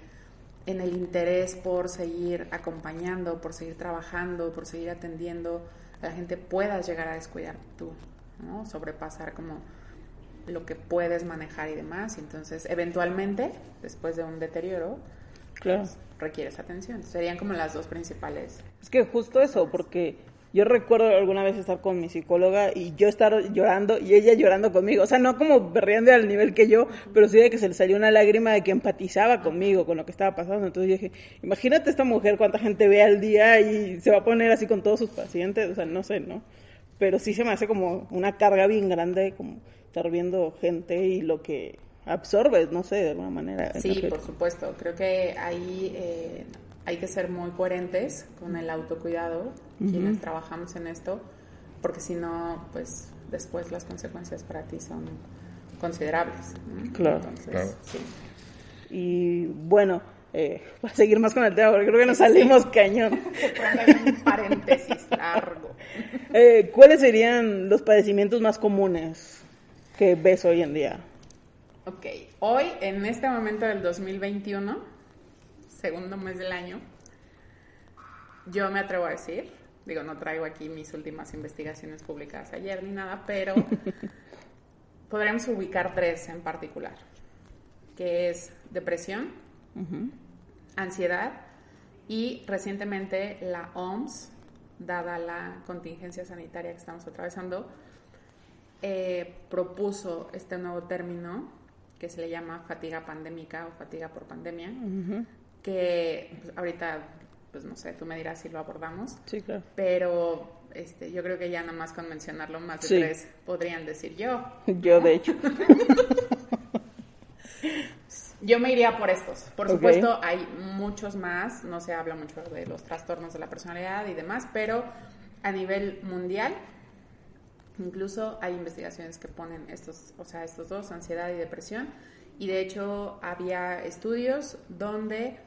en el interés por seguir acompañando, por seguir trabajando, por seguir atendiendo la gente, puedas llegar a descuidar tú, ¿no? Sobrepasar como lo que puedes manejar y demás. Entonces, eventualmente, después de un deterioro, claro. Pues, requieres atención. Serían como las dos principales. Es que justo eso, porque yo recuerdo alguna vez estar con mi psicóloga y yo estar llorando y ella llorando conmigo. O sea, no como berreando al nivel que yo, pero sí de que se le salió una lágrima de que empatizaba conmigo, con lo que estaba pasando. Entonces yo dije, imagínate esta mujer cuánta gente ve al día y se va a poner así con todos sus pacientes. O sea, no sé, ¿no? Pero sí se me hace como una carga bien grande, como estar viendo gente y lo que absorbes, no sé, de alguna manera. Sí, por supuesto. Creo que ahí eh, hay que ser muy coherentes con el autocuidado, quienes trabajamos en esto, porque si no, pues después las consecuencias para ti son considerables. Claro. Entonces, Sí. Y bueno, eh, para seguir más con el tema, porque creo que nos salimos cañón. un paréntesis largo. Eh, ¿Cuáles serían los padecimientos más comunes que ves hoy en día? Ok, hoy, en este momento del 2021, segundo mes del año, yo me atrevo a decir, digo, no traigo aquí mis últimas investigaciones publicadas ayer ni nada, pero podríamos ubicar tres en particular, que es depresión, ansiedad y recientemente la OMS, dada la contingencia sanitaria que estamos atravesando, eh, propuso este nuevo término que se le llama fatiga pandémica o fatiga por pandemia, que pues, ahorita, pues no sé, tú me dirás si lo abordamos. Sí, claro. Pero este, yo creo que ya nada más con mencionarlo, más de tres podrían decir yo. Yo, de hecho. yo me iría por estos. Por supuesto, hay muchos más, no se habla mucho de los trastornos de la personalidad y demás, pero a nivel mundial Incluso hay investigaciones que ponen estos, o sea, estos dos, ansiedad y depresión, y de hecho había estudios donde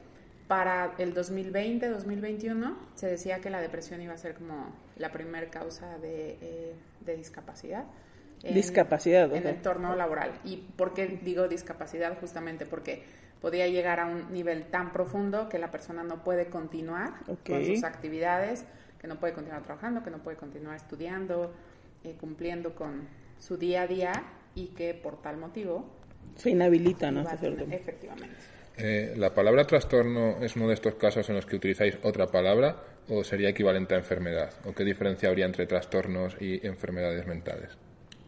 para el 2020-2021 se decía que la depresión iba a ser como la primera causa de, eh, discapacidad. En, discapacidad, En el entorno laboral. ¿Y por qué digo discapacidad? Justamente porque podía llegar a un nivel tan profundo que la persona no puede continuar con sus actividades, que no puede continuar trabajando, que no puede continuar estudiando, eh, cumpliendo con su día a día y que por tal motivo se inhabilita, ¿no? efectivamente. Eh, ¿La palabra trastorno es uno de estos casos en los que utilizáis otra palabra o sería equivalente a enfermedad? ¿O qué diferencia habría entre trastornos y enfermedades mentales?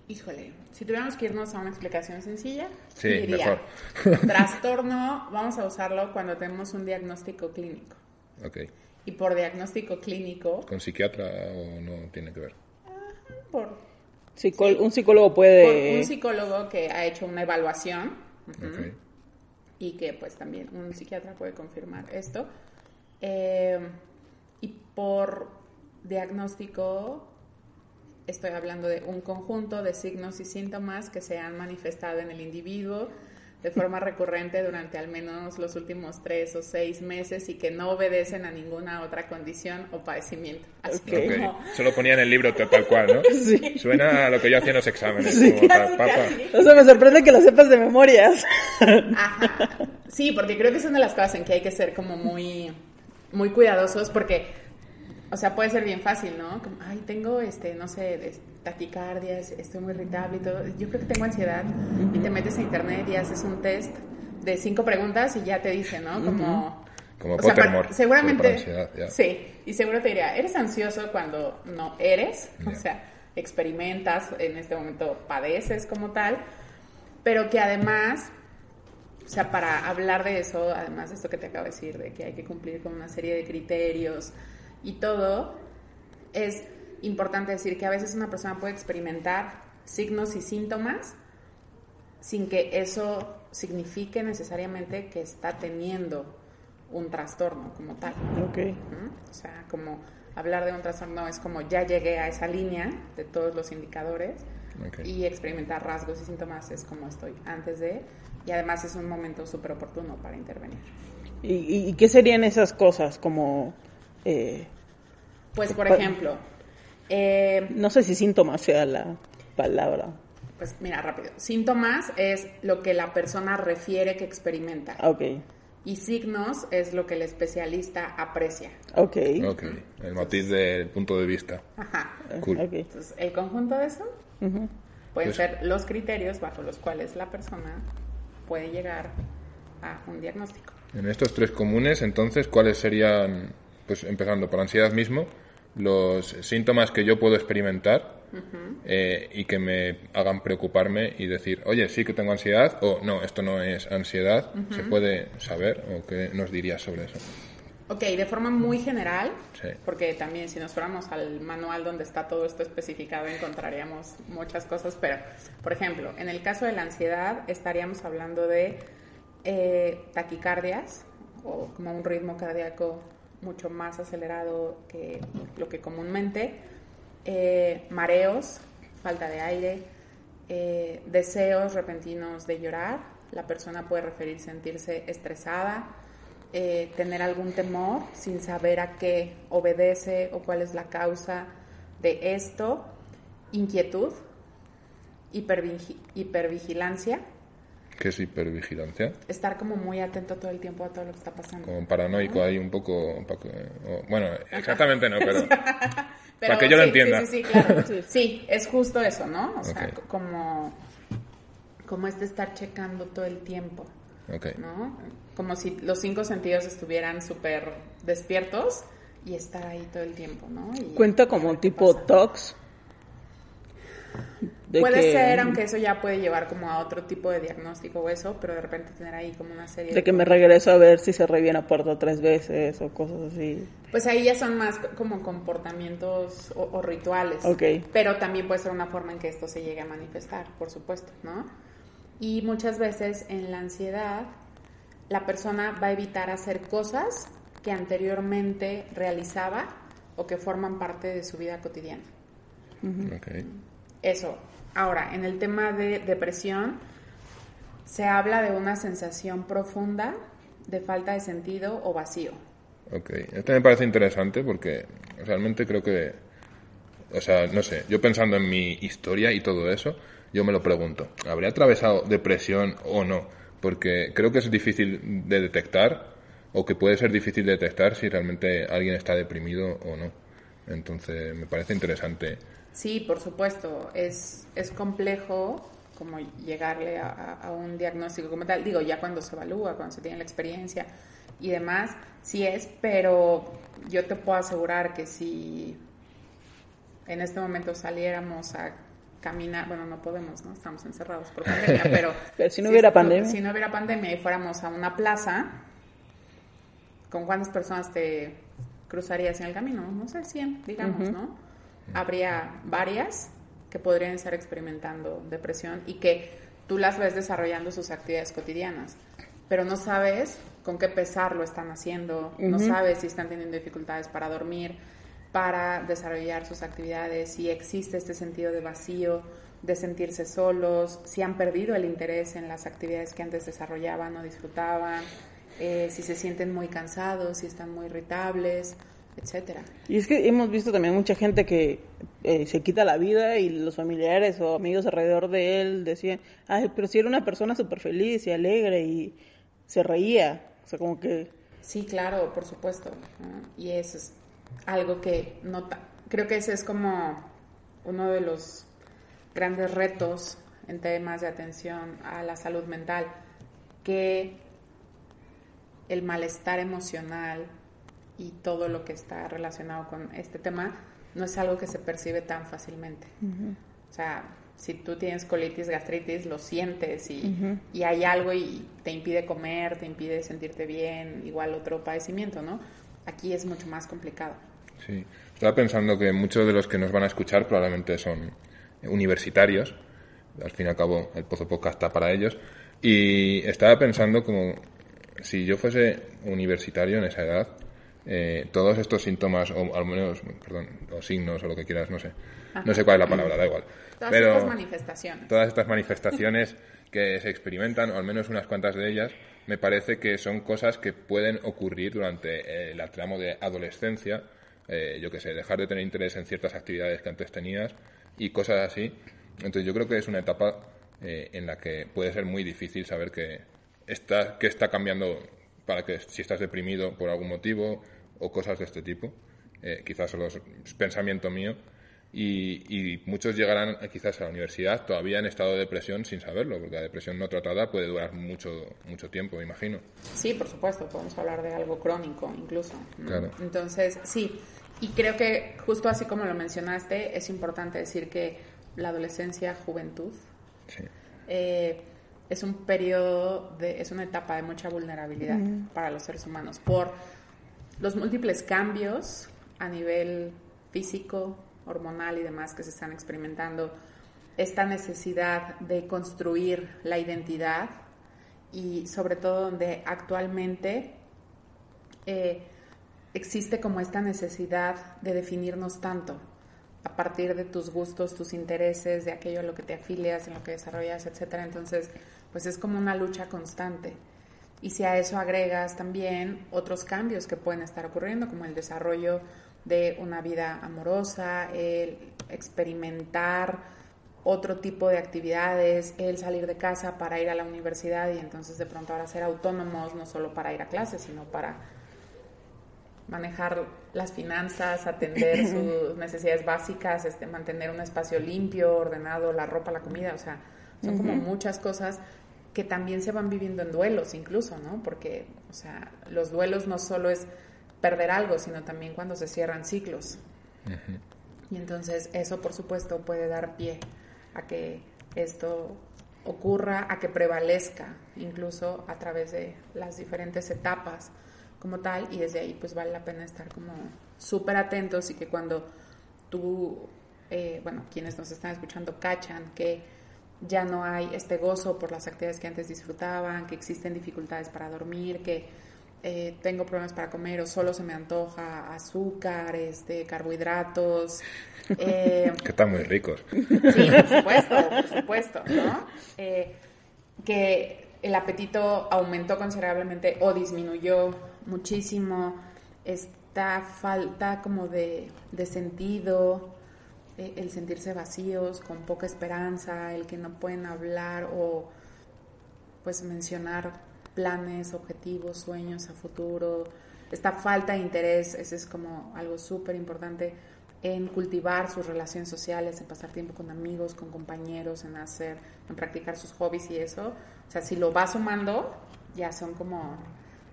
Híjole, si tuviéramos que irnos a una explicación sencilla, sí, diría, trastorno vamos a usarlo cuando tenemos un diagnóstico clínico. Ok. Y por diagnóstico clínico... ¿Con psiquiatra o no tiene que ver? Por... un psicólogo puede... un psicólogo que ha hecho una evaluación y que pues también un psiquiatra puede confirmar esto. Eh, y por diagnóstico estoy hablando de un conjunto de signos y síntomas que se han manifestado en el individuo de forma recurrente durante al menos los últimos tres o seis meses y que no obedecen a ninguna otra condición o padecimiento. Así okay. Se lo ponía en el libro tal cual, ¿no? Sí. Suena a lo que yo hacía en los exámenes. Sí. O sea, me sorprende que lo sepas de memorias. Ajá. Sí, porque creo que es una de las cosas en que hay que ser como muy, muy cuidadosos porque, o sea, puede ser bien fácil, ¿no? Como, ay, tengo, este, no sé, taquicardia, estoy muy irritable y todo. Yo creo que tengo ansiedad y te metes a internet y haces un test de cinco preguntas y ya te dice, ¿no? Como... Como Pottermore. seguramente... Sí, y seguro te diría, ¿eres ansioso cuando no eres? O sea, experimentas, en este momento padeces como tal, pero que además o sea, para hablar de eso, además de esto que te acabo de decir, de que hay que cumplir con una serie de criterios y todo, es importante decir que a veces una persona puede experimentar signos y síntomas sin que eso signifique necesariamente que está teniendo un trastorno como tal. Ok. O sea, como hablar de un trastorno es como ya llegué a esa línea de todos los indicadores y experimentar rasgos y síntomas es como estoy antes de y además es un momento súper oportuno para intervenir. ¿Y, qué serían esas cosas? Como... Eh, pues, por ejemplo... Eh, no sé si síntomas sea la palabra. Pues mira, rápido. Síntomas es lo que la persona refiere que experimenta. Ok. Y signos es lo que el especialista aprecia. Ok. Ok. El matiz del punto de vista. Ajá. Cool. Entonces, el conjunto de eso pueden pues ser los criterios bajo los cuales la persona puede llegar a un diagnóstico. En estos tres comunes, entonces, ¿cuáles serían, pues empezando por ansiedad mismo, los síntomas que yo puedo experimentar eh, y que me hagan preocuparme y decir, oye, sí que tengo ansiedad o no, esto no es ansiedad? ¿Se puede saber o qué nos dirías sobre eso? Ok, de forma muy general, porque también si nos fuéramos al manual donde está todo esto especificado encontraríamos muchas cosas, pero por ejemplo, en el caso de la ansiedad estaríamos hablando de eh, taquicardias o como un ritmo cardíaco mucho más acelerado que lo que comúnmente, eh, mareos, falta de aire, eh, deseos repentinos de llorar, la persona puede referir sentirse estresada, eh, tener algún temor sin saber a qué obedece o cuál es la causa de esto, inquietud, hipervigilancia. ¿Qué es hipervigilancia? Estar como muy atento todo el tiempo a todo lo que está pasando. Como paranoico ahí un poco... bueno, exactamente no, pero... para que yo lo entienda. Sí, sí, claro. sí, es justo eso, ¿no? O sea, como, como este estar checando todo el tiempo. Okay. ¿no? Como si los cinco sentidos estuvieran súper despiertos y estar ahí todo el tiempo, ¿no? Cuenta como tipo tox. Puede ser, aunque eso ya puede llevar como a otro tipo de diagnóstico o eso, pero de repente tener ahí como una serie de... De que me regreso a ver si se reviene a puerta tres veces o cosas así. Pues ahí ya son más como comportamientos o, o rituales. Ok. Pero también puede ser una forma en que esto se llegue a manifestar, por supuesto, ¿no? Y muchas veces en la ansiedad la persona va a evitar hacer cosas que anteriormente realizaba o que forman parte de su vida cotidiana. Eso. Ahora, en el tema de depresión, se habla de una sensación profunda de falta de sentido o vacío. Ok, esto me parece interesante porque realmente creo que, o sea, no sé, yo pensando en mi historia y todo eso, yo me lo pregunto, ¿habría atravesado depresión o no? Porque creo que es difícil de detectar o que puede ser difícil de detectar si realmente alguien está deprimido o no. Entonces, me parece interesante. Sí, por supuesto, es, es complejo como llegarle a, un diagnóstico como tal. Digo, ya cuando se evalúa, cuando se tiene la experiencia y demás, sí es, pero yo te puedo asegurar que si en este momento saliéramos a caminar, bueno, no podemos, ¿no? Estamos encerrados por pandemia, pero... si no hubiera pandemia. Si no hubiera pandemia y fuéramos a una plaza, ¿con cuántas personas te cruzarías en el camino? No sé, 100, digamos, ¿no? Habría varias que podrían estar experimentando depresión y que tú las ves desarrollando sus actividades cotidianas, pero no sabes con qué pesar lo están haciendo, no sabes si están teniendo dificultades para dormir, para desarrollar sus actividades, si existe este sentido de vacío, de sentirse solos, si han perdido el interés en las actividades que antes desarrollaban o disfrutaban, eh, si se sienten muy cansados, si están muy irritables, etcétera. Y es que hemos visto también mucha gente que eh, se quita la vida y los familiares o amigos alrededor de él decían, ay, pero si era una persona súper feliz y alegre y se reía, o sea, como que... Sí, claro, por supuesto. Y eso es algo que nota. Creo que ese es como uno de los grandes retos en temas de atención a la salud mental, que el malestar emocional y todo lo que está relacionado con este tema no es algo que se percibe tan fácilmente. O sea, si tú tienes colitis, gastritis, lo sientes y, y, hay algo y te impide comer, te impide sentirte bien, igual otro padecimiento, ¿no? Aquí es mucho más complicado. Sí, estaba pensando que muchos de los que nos van a escuchar probablemente son universitarios, al fin y al cabo el Pozo Podcast está para ellos, y estaba pensando como si yo fuese universitario en esa edad, eh, todos estos síntomas, o al menos, perdón, o signos o lo que quieras, no sé, no sé cuál es la palabra, da igual. Todas Pero estas manifestaciones. Todas estas manifestaciones que se experimentan, o al menos unas cuantas de ellas, me parece que son cosas que pueden ocurrir durante el tramo de adolescencia, eh, yo que sé, dejar de tener interés en ciertas actividades que antes tenías y cosas así. Entonces yo creo que es una etapa eh, en la que puede ser muy difícil saber que está, que está cambiando para que si estás deprimido por algún motivo o cosas de este tipo. Eh, quizás solo es pensamiento mío. Y, muchos llegarán eh, quizás a la universidad todavía en estado de depresión sin saberlo, porque la depresión no tratada puede durar mucho, mucho tiempo, imagino. Sí, por supuesto, podemos hablar de algo crónico incluso. Entonces, sí, y creo que justo así como lo mencionaste, es importante decir que la adolescencia, juventud, eh, es un periodo, de, es una etapa de mucha vulnerabilidad para los seres humanos por los múltiples cambios a nivel físico, hormonal y demás que se están experimentando, esta necesidad de construir la identidad y sobre todo donde actualmente eh, existe como esta necesidad de definirnos tanto a partir de tus gustos, tus intereses, de aquello a lo que te afilias, en lo que desarrollas, etcétera. Entonces, pues es como una lucha constante. Y si a eso agregas también otros cambios que pueden estar ocurriendo, como el desarrollo de una vida amorosa, el experimentar otro tipo de actividades, el salir de casa para ir a la universidad y entonces de pronto ahora ser autónomos, no solo para ir a clases, sino para manejar las finanzas, atender sus necesidades básicas, este, mantener un espacio limpio, ordenado, la ropa, la comida, o sea, son como muchas cosas que también se van viviendo en duelos incluso, ¿no? Porque, o sea, los duelos no solo es perder algo, sino también cuando se cierran ciclos. Y entonces eso, por supuesto, puede dar pie a que esto ocurra, a que prevalezca, incluso a través de las diferentes etapas como tal, y desde ahí pues vale la pena estar como súper atentos y que cuando tú, eh, bueno, quienes nos están escuchando cachan que ya no hay este gozo por las actividades que antes disfrutaban, que existen dificultades para dormir, que eh, tengo problemas para comer o solo se me antoja azúcar, este, carbohidratos. Eh, que están muy ricos. Sí, por supuesto, por supuesto, ¿no? Eh, que el apetito aumentó considerablemente o disminuyó muchísimo, esta falta como de, de sentido, el sentirse vacíos, con poca esperanza, el que no pueden hablar o pues mencionar planes, objetivos, sueños a futuro, esta falta de interés, ese es como algo súper importante en cultivar sus relaciones sociales, en pasar tiempo con amigos, con compañeros, en hacer, en practicar sus hobbies y eso. O sea, si lo va sumando, ya son como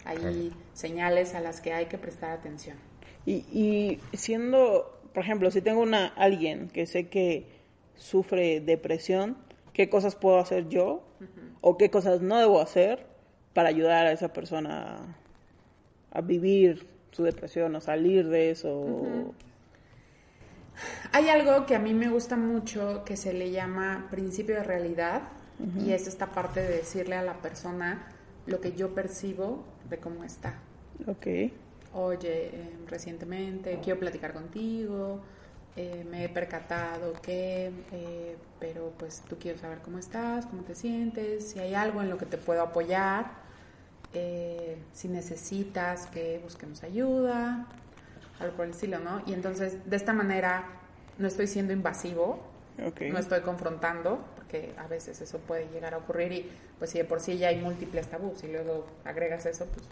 ahí señales a las que hay que prestar atención. Y, y siendo por ejemplo, si tengo una alguien que sé que sufre depresión, ¿qué cosas puedo hacer yo o qué cosas no debo hacer para ayudar a esa persona a, vivir su depresión o salir de eso? Hay algo que a mí me gusta mucho que se le llama principio de realidad y es esta parte de decirle a la persona lo que yo percibo de cómo está. Ok oye, eh, recientemente quiero platicar contigo, eh, me he percatado que, eh, pero pues tú quieres saber cómo estás, cómo te sientes, si hay algo en lo que te puedo apoyar, si necesitas que busquemos ayuda, algo por el estilo, ¿no? Y entonces, de esta manera, no estoy siendo invasivo, no estoy confrontando, porque a veces eso puede llegar a ocurrir y pues si de por sí ya hay múltiples tabús y luego agregas eso, pues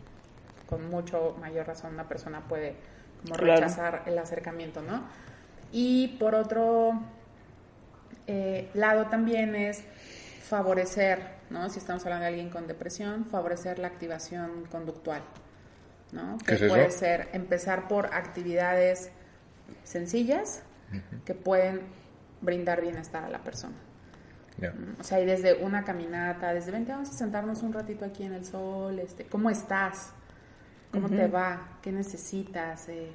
con mucho mayor razón una persona puede como Claro. rechazar el acercamiento, ¿no? Y por otro eh, lado también es favorecer, ¿no? Si estamos hablando de alguien con depresión, favorecer la activación conductual, ¿no? ¿Qué Que es eso? puede ser empezar por actividades sencillas que pueden brindar bienestar a la persona. Ya. O sea, y desde una caminata, desde vente, vamos a sentarnos un ratito aquí en el sol, este, ¿cómo estás? ¿Cómo te va? ¿Qué necesitas? Eh,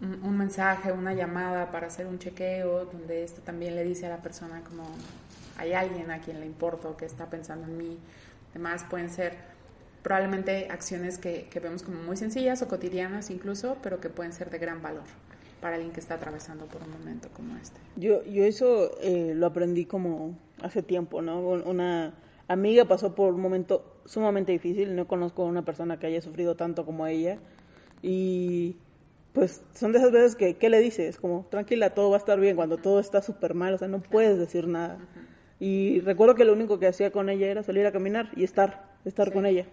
un, un mensaje, una llamada para hacer un chequeo, donde esto también le dice a la persona como hay alguien a quien le importo, que está pensando en mí. Además, pueden ser probablemente acciones que, que vemos como muy sencillas o cotidianas incluso, pero que pueden ser de gran valor para alguien que está atravesando por un momento como este. Yo, yo eso eh, lo aprendí como hace tiempo, ¿no? Un- Una amiga pasó por un momento sumamente difícil, no conozco a una persona que haya sufrido tanto como ella y pues son de esas veces que, ¿qué le dices? Como, tranquila, todo va a estar bien cuando todo está súper mal, o sea, no puedes decir nada. Y recuerdo que lo único que hacía con ella era salir a caminar y estar, estar Sí. con ella.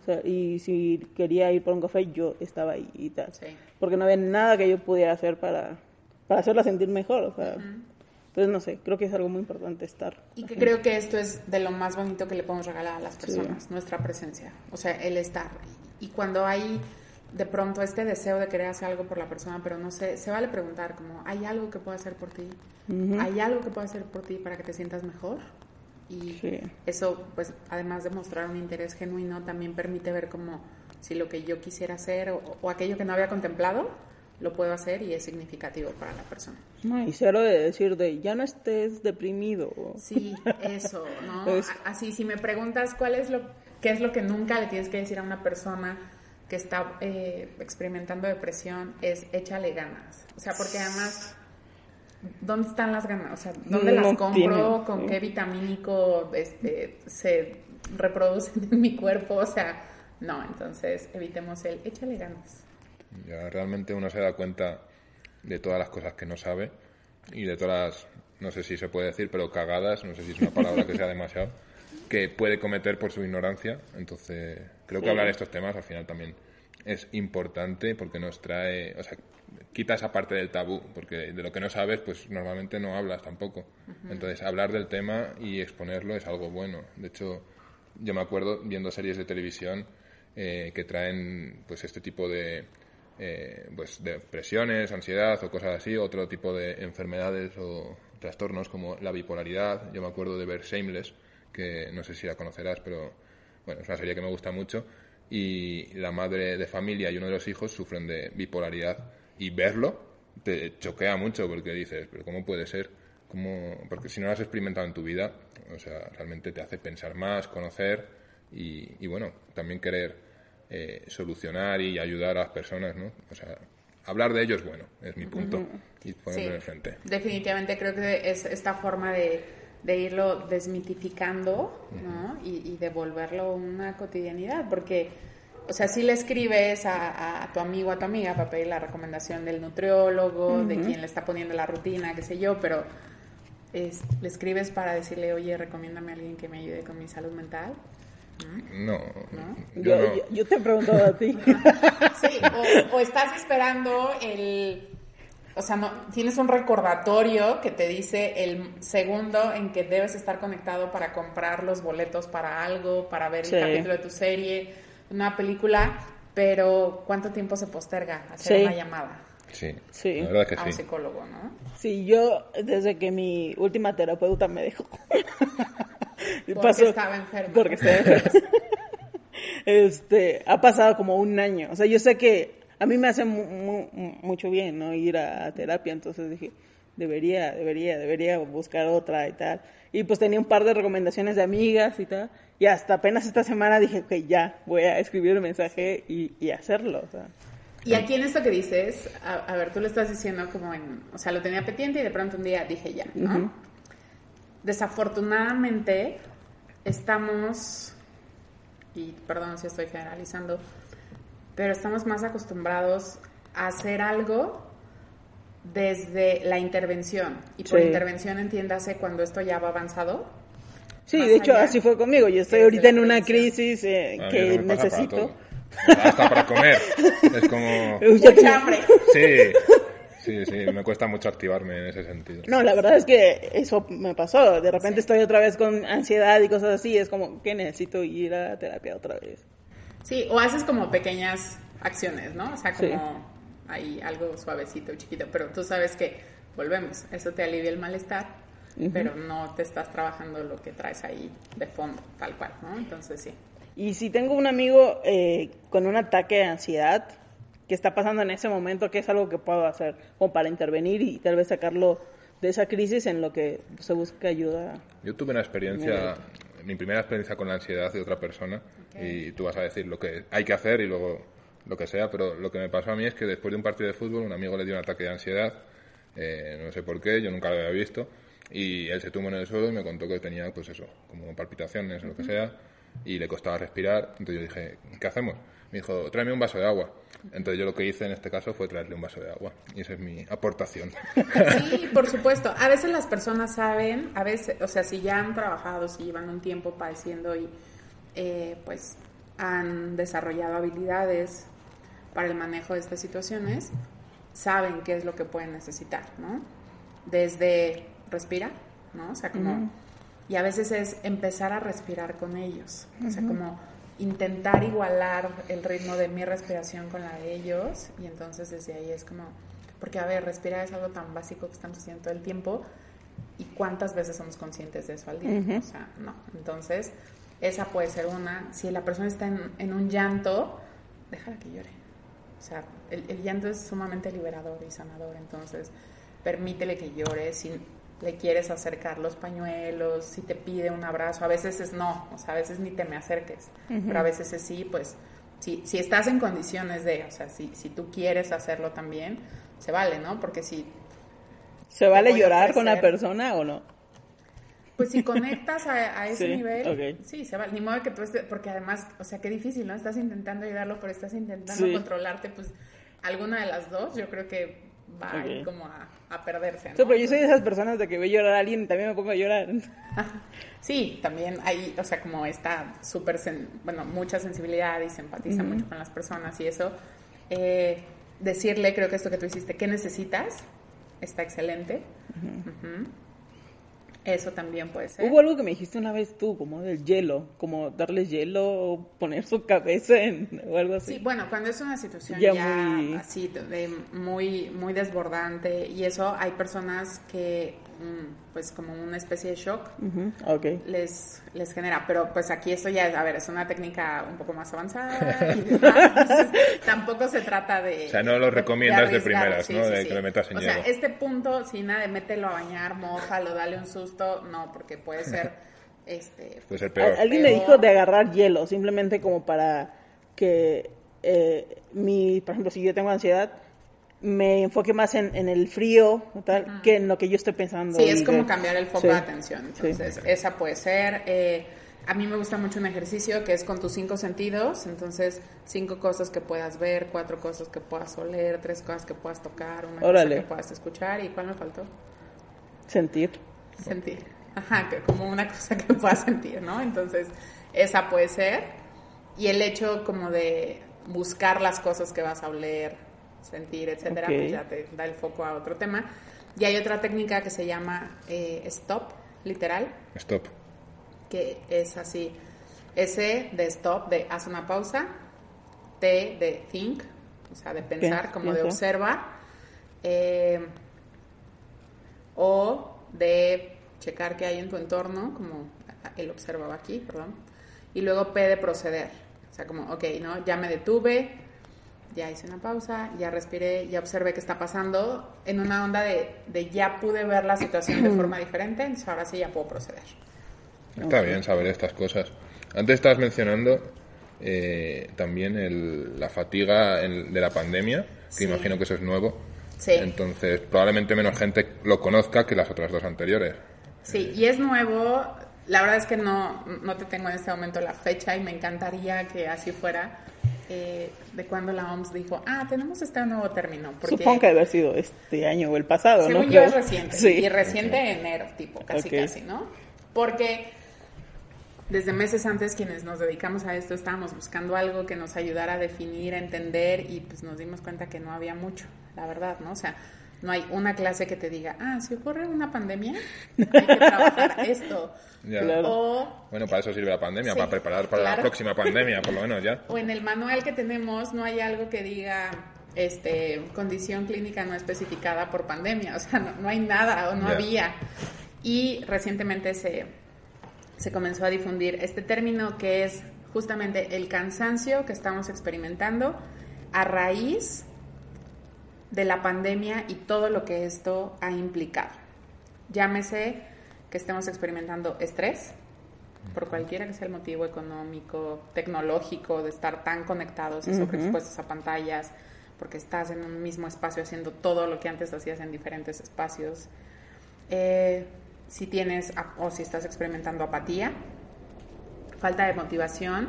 O sea, y si quería ir por un café, yo estaba ahí y tal Sí. porque no había nada que yo pudiera hacer para, para hacerla sentir mejor. O sea, entonces, no sé, creo que es algo muy importante estar. Y que creo que esto es de lo más bonito que le podemos regalar a las personas, nuestra presencia, o sea, el estar. Y cuando hay de pronto este deseo de querer hacer algo por la persona, pero no sé, se vale preguntar como, ¿hay algo que pueda hacer por ti? ¿Hay algo que pueda hacer por ti para que te sientas mejor? Y Sí. eso, pues, además de mostrar un interés genuino, también permite ver como si lo que yo quisiera hacer o, o aquello que no había contemplado, lo puedo hacer y es significativo para la persona. No, y cero de decir de, ya no estés deprimido. Sí, eso, ¿no? Así, si me preguntas cuál es lo, qué es lo que nunca le tienes que decir a una persona que está eh, experimentando depresión, es échale ganas. O sea, porque además, ¿dónde están las ganas? O sea, ¿dónde No las compro? tiene, ¿Con qué vitamínico este, se reproducen en mi cuerpo? O sea, no, entonces evitemos el échale ganas. Ya realmente uno se da cuenta de todas las cosas que no sabe y de todas las, no sé si se puede decir, pero cagadas, no sé si es una palabra que sea demasiado, que puede cometer por su ignorancia. Entonces, creo que hablar de estos temas al final también es importante porque nos trae, o sea, quita esa parte del tabú, porque de lo que no sabes, pues normalmente no hablas tampoco. Entonces, hablar del tema y exponerlo es algo bueno. De hecho, yo me acuerdo viendo series de televisión eh, que traen pues este tipo de eh, pues depresiones, ansiedad o cosas así, otro tipo de enfermedades o trastornos como la bipolaridad. Yo me acuerdo de ver Shameless, que no sé si la conocerás, pero bueno, es una serie que me gusta mucho y la madre de familia y uno de los hijos sufren de bipolaridad y verlo te choquea mucho porque dices, pero ¿cómo puede ser? ¿Cómo? Porque si no lo has experimentado en tu vida, o sea, realmente te hace pensar más, conocer y, y bueno, también querer eh, solucionar y ayudar a las personas, ¿no? O sea, hablar de ello es bueno, es mi punto, y ponerlo en el frente. Definitivamente creo que es esta forma de, de irlo desmitificando ¿no? y, y devolverlo una cotidianidad, porque, o sea, si le escribes a, a tu amigo, a tu amiga para pedir la recomendación del nutriólogo, de quien le está poniendo la rutina, qué sé yo, pero es- le escribes para decirle, oye, recomiéndame a alguien que me ayude con mi salud mental. No, ¿No? yo Yo, no. yo, yo te he preguntado a ti. Sí, o, o estás esperando el... O sea, no, tienes un recordatorio que te dice el segundo en que debes estar conectado para comprar los boletos para algo, para ver Sí. el capítulo de tu serie, una película, pero ¿cuánto tiempo se posterga hacer Sí. una llamada Sí, Sí. la verdad a que un sí. psicólogo, no? Sí, yo desde que mi última terapeuta me dejó. Porque estaba enferma. Porque estaba enferma. este, ha pasado como un año. O sea, yo sé que a mí me hace mu- mu- mucho bien, ¿no? Ir a, terapia, entonces dije, debería, debería, debería buscar otra y tal. Y pues tenía un par de recomendaciones de amigas y tal. Y hasta apenas esta semana dije, ok, ya, voy a escribir un mensaje y, y hacerlo. O sea. Y aquí en esto que dices, a, a ver, tú lo estás diciendo como en, o sea, lo tenía pendiente y de pronto un día dije ya, ¿no? Desafortunadamente estamos, y perdón si estoy generalizando, pero estamos más acostumbrados a hacer algo desde la intervención. Y por Sí. intervención entiéndase cuando esto ya va avanzado. Sí, de hecho, así fue conmigo. Yo estoy ahorita en una crisis eh, que para necesito. Hasta para comer. Es como... Mucha hambre. Sí, sí, sí, me cuesta mucho activarme en ese sentido. No, la verdad es que eso me pasó. De repente estoy otra vez con ansiedad y cosas así. Es como que necesito ir a terapia otra vez. Sí, o haces como pequeñas acciones, ¿no? O sea, como Sí. ahí algo suavecito, chiquito, pero tú sabes que volvemos, eso te alivia el malestar, pero no te estás trabajando lo que traes ahí de fondo, tal cual, ¿no? Entonces sí. Y si tengo un amigo eh, con un ataque de ansiedad que está pasando en ese momento, ¿qué es algo que puedo hacer como para intervenir y tal vez sacarlo de esa crisis en lo que se busca ayuda? Yo tuve una experiencia, mi primera experiencia con la ansiedad de otra persona, y tú vas a decir lo que hay que hacer y luego lo que sea, pero lo que me pasó a mí es que después de un partido de fútbol un amigo le dio un ataque de ansiedad, eh, no sé por qué, yo nunca lo había visto, y él se tumbó en el suelo y me contó que tenía, pues eso, como palpitaciones o lo que sea, y le costaba respirar, entonces yo dije, ¿qué hacemos? Me dijo, tráeme un vaso de agua. Entonces yo lo que hice en este caso fue traerle un vaso de agua, y esa es mi aportación. Sí, por supuesto. A veces las personas saben, a veces, o sea, si ya han trabajado, si llevan un tiempo padeciendo y eh, pues han desarrollado habilidades para el manejo de estas situaciones, saben qué es lo que pueden necesitar, ¿no? Desde respira, ¿no? O sea, como... Y a veces es empezar a respirar con ellos, o sea, como intentar igualar el ritmo de mi respiración con la de ellos y entonces desde ahí es como, porque a ver, respirar es algo tan básico que estamos haciendo todo el tiempo y cuántas veces somos conscientes de eso al día, o sea, no, entonces esa puede ser una, si la persona está en, en un llanto, déjala que llore, o sea, el, el llanto es sumamente liberador y sanador, entonces permítele que llore, si le quieres acercar los pañuelos, si te pide un abrazo, a veces es no, o sea, a veces ni te me acerques, pero a veces es sí, pues si, si estás en condiciones de, o sea, si, si tú quieres hacerlo también, se vale, ¿no? Porque si, ¿Se vale llorar con la persona o no? pues si conectas a, a ese Sí, nivel, sí, se vale, ni modo que tú estés, porque además, o sea, qué difícil, ¿no? Estás intentando ayudarlo, pero estás intentando Sí. controlarte, pues alguna de las dos, yo creo que va ahí Ok. como a, a perderse, ¿no? Sí, pero yo soy de esas personas de que ve llorar a alguien y también me pongo a llorar. Sí, también hay, o sea, como está súper, bueno, mucha sensibilidad y se empatiza mucho con las personas y eso. Eh, decirle, creo que esto que tú hiciste, ¿qué necesitas? Está excelente. Ujú. Eso también puede ser. Hubo algo que me dijiste una vez tú, como del hielo, como darle hielo o poner su cabeza en o algo así. Sí, bueno, cuando es una situación Ya ya, muy- así, de muy, muy desbordante y eso, hay personas que, pues como una especie de shock, les, les genera. Pero pues aquí esto ya es, a ver, es una técnica un poco más avanzada y demás. Tampoco se trata de... O sea, no lo recomiendas de primeras, ¿no? De que le metas en O hielo. sea, este punto, sin nada de mételo a bañar, mojalo, dale un susto, no, porque puede ser... este Puede ser peor. Alguien me Peor. dijo de agarrar hielo, simplemente como para que eh, mi, por ejemplo, si yo tengo ansiedad, me enfoque más en, en el frío que en lo que yo estoy pensando. Sí, es como cambiar el foco sí, de atención. sí. Entonces, esa puede ser. eh, a mí me gusta mucho un ejercicio que es con tus cinco sentidos. Entonces, cinco cosas que puedas ver, cuatro cosas que puedas oler, tres cosas que puedas tocar, una Órale. cosa que puedas escuchar. ¿Y cuál me faltó? Sentir. Sentir. Ajá, que como una cosa que puedas sentir, ¿no? Entonces, esa puede ser. Y el hecho como de buscar las cosas que vas a oler, sentir, etcétera, pues ya te da el foco a otro tema. Y hay otra técnica que se llama eh, stop, literal, Stop. que es así. S de stop, de haz una pausa. T de think, o sea, de pensar, como de observa. Eh, o de checar qué hay en tu entorno, como él observaba aquí, perdón. Y luego P de proceder. O sea, como, ok, ¿no? Ya me detuve, ya hice una pausa, ya respiré, ya observé qué está pasando, en una onda de, de ya pude ver la situación de forma diferente, entonces ahora sí ya puedo proceder. Está bien saber estas cosas. Antes estabas mencionando eh, también el- la fatiga el- de la pandemia, que Sí. imagino que eso es nuevo. Sí. Entonces, probablemente menos gente lo conozca que las otras dos anteriores. Sí, y es nuevo. La verdad es que no, no te tengo en este momento la fecha y me encantaría que así fuera. Eh, de cuando la OMS dijo, ah, tenemos este nuevo término. Porque, Supongo que debe haber sido este año o el pasado, según ¿no? yo Creo. es reciente, Sí. y reciente enero, tipo, casi casi, ¿no? Porque desde meses antes quienes nos dedicamos a esto estábamos buscando algo que nos ayudara a definir, a entender y pues nos dimos cuenta que no había mucho, la verdad, ¿no? O sea, no hay una clase que te diga, ah, si ocurre una pandemia, hay que trabajar esto. Ya. Claro. O, Bueno, para eso sirve la pandemia, Sí, para preparar para claro. la próxima pandemia, por lo menos ya. o en el manual que tenemos no hay algo que diga este condición clínica no especificada por pandemia, o sea, no, no hay nada o no Ya. había. Y recientemente se, se comenzó a difundir este término que es justamente el cansancio que estamos experimentando a raíz de la pandemia y todo lo que esto ha implicado. Llámese que estemos experimentando estrés, por cualquiera que sea el motivo económico, tecnológico, de estar tan conectados y sobreexpuestos a pantallas, porque estás en un mismo espacio haciendo todo lo que antes hacías en diferentes espacios. Eh, si tienes o si estás experimentando apatía, falta de motivación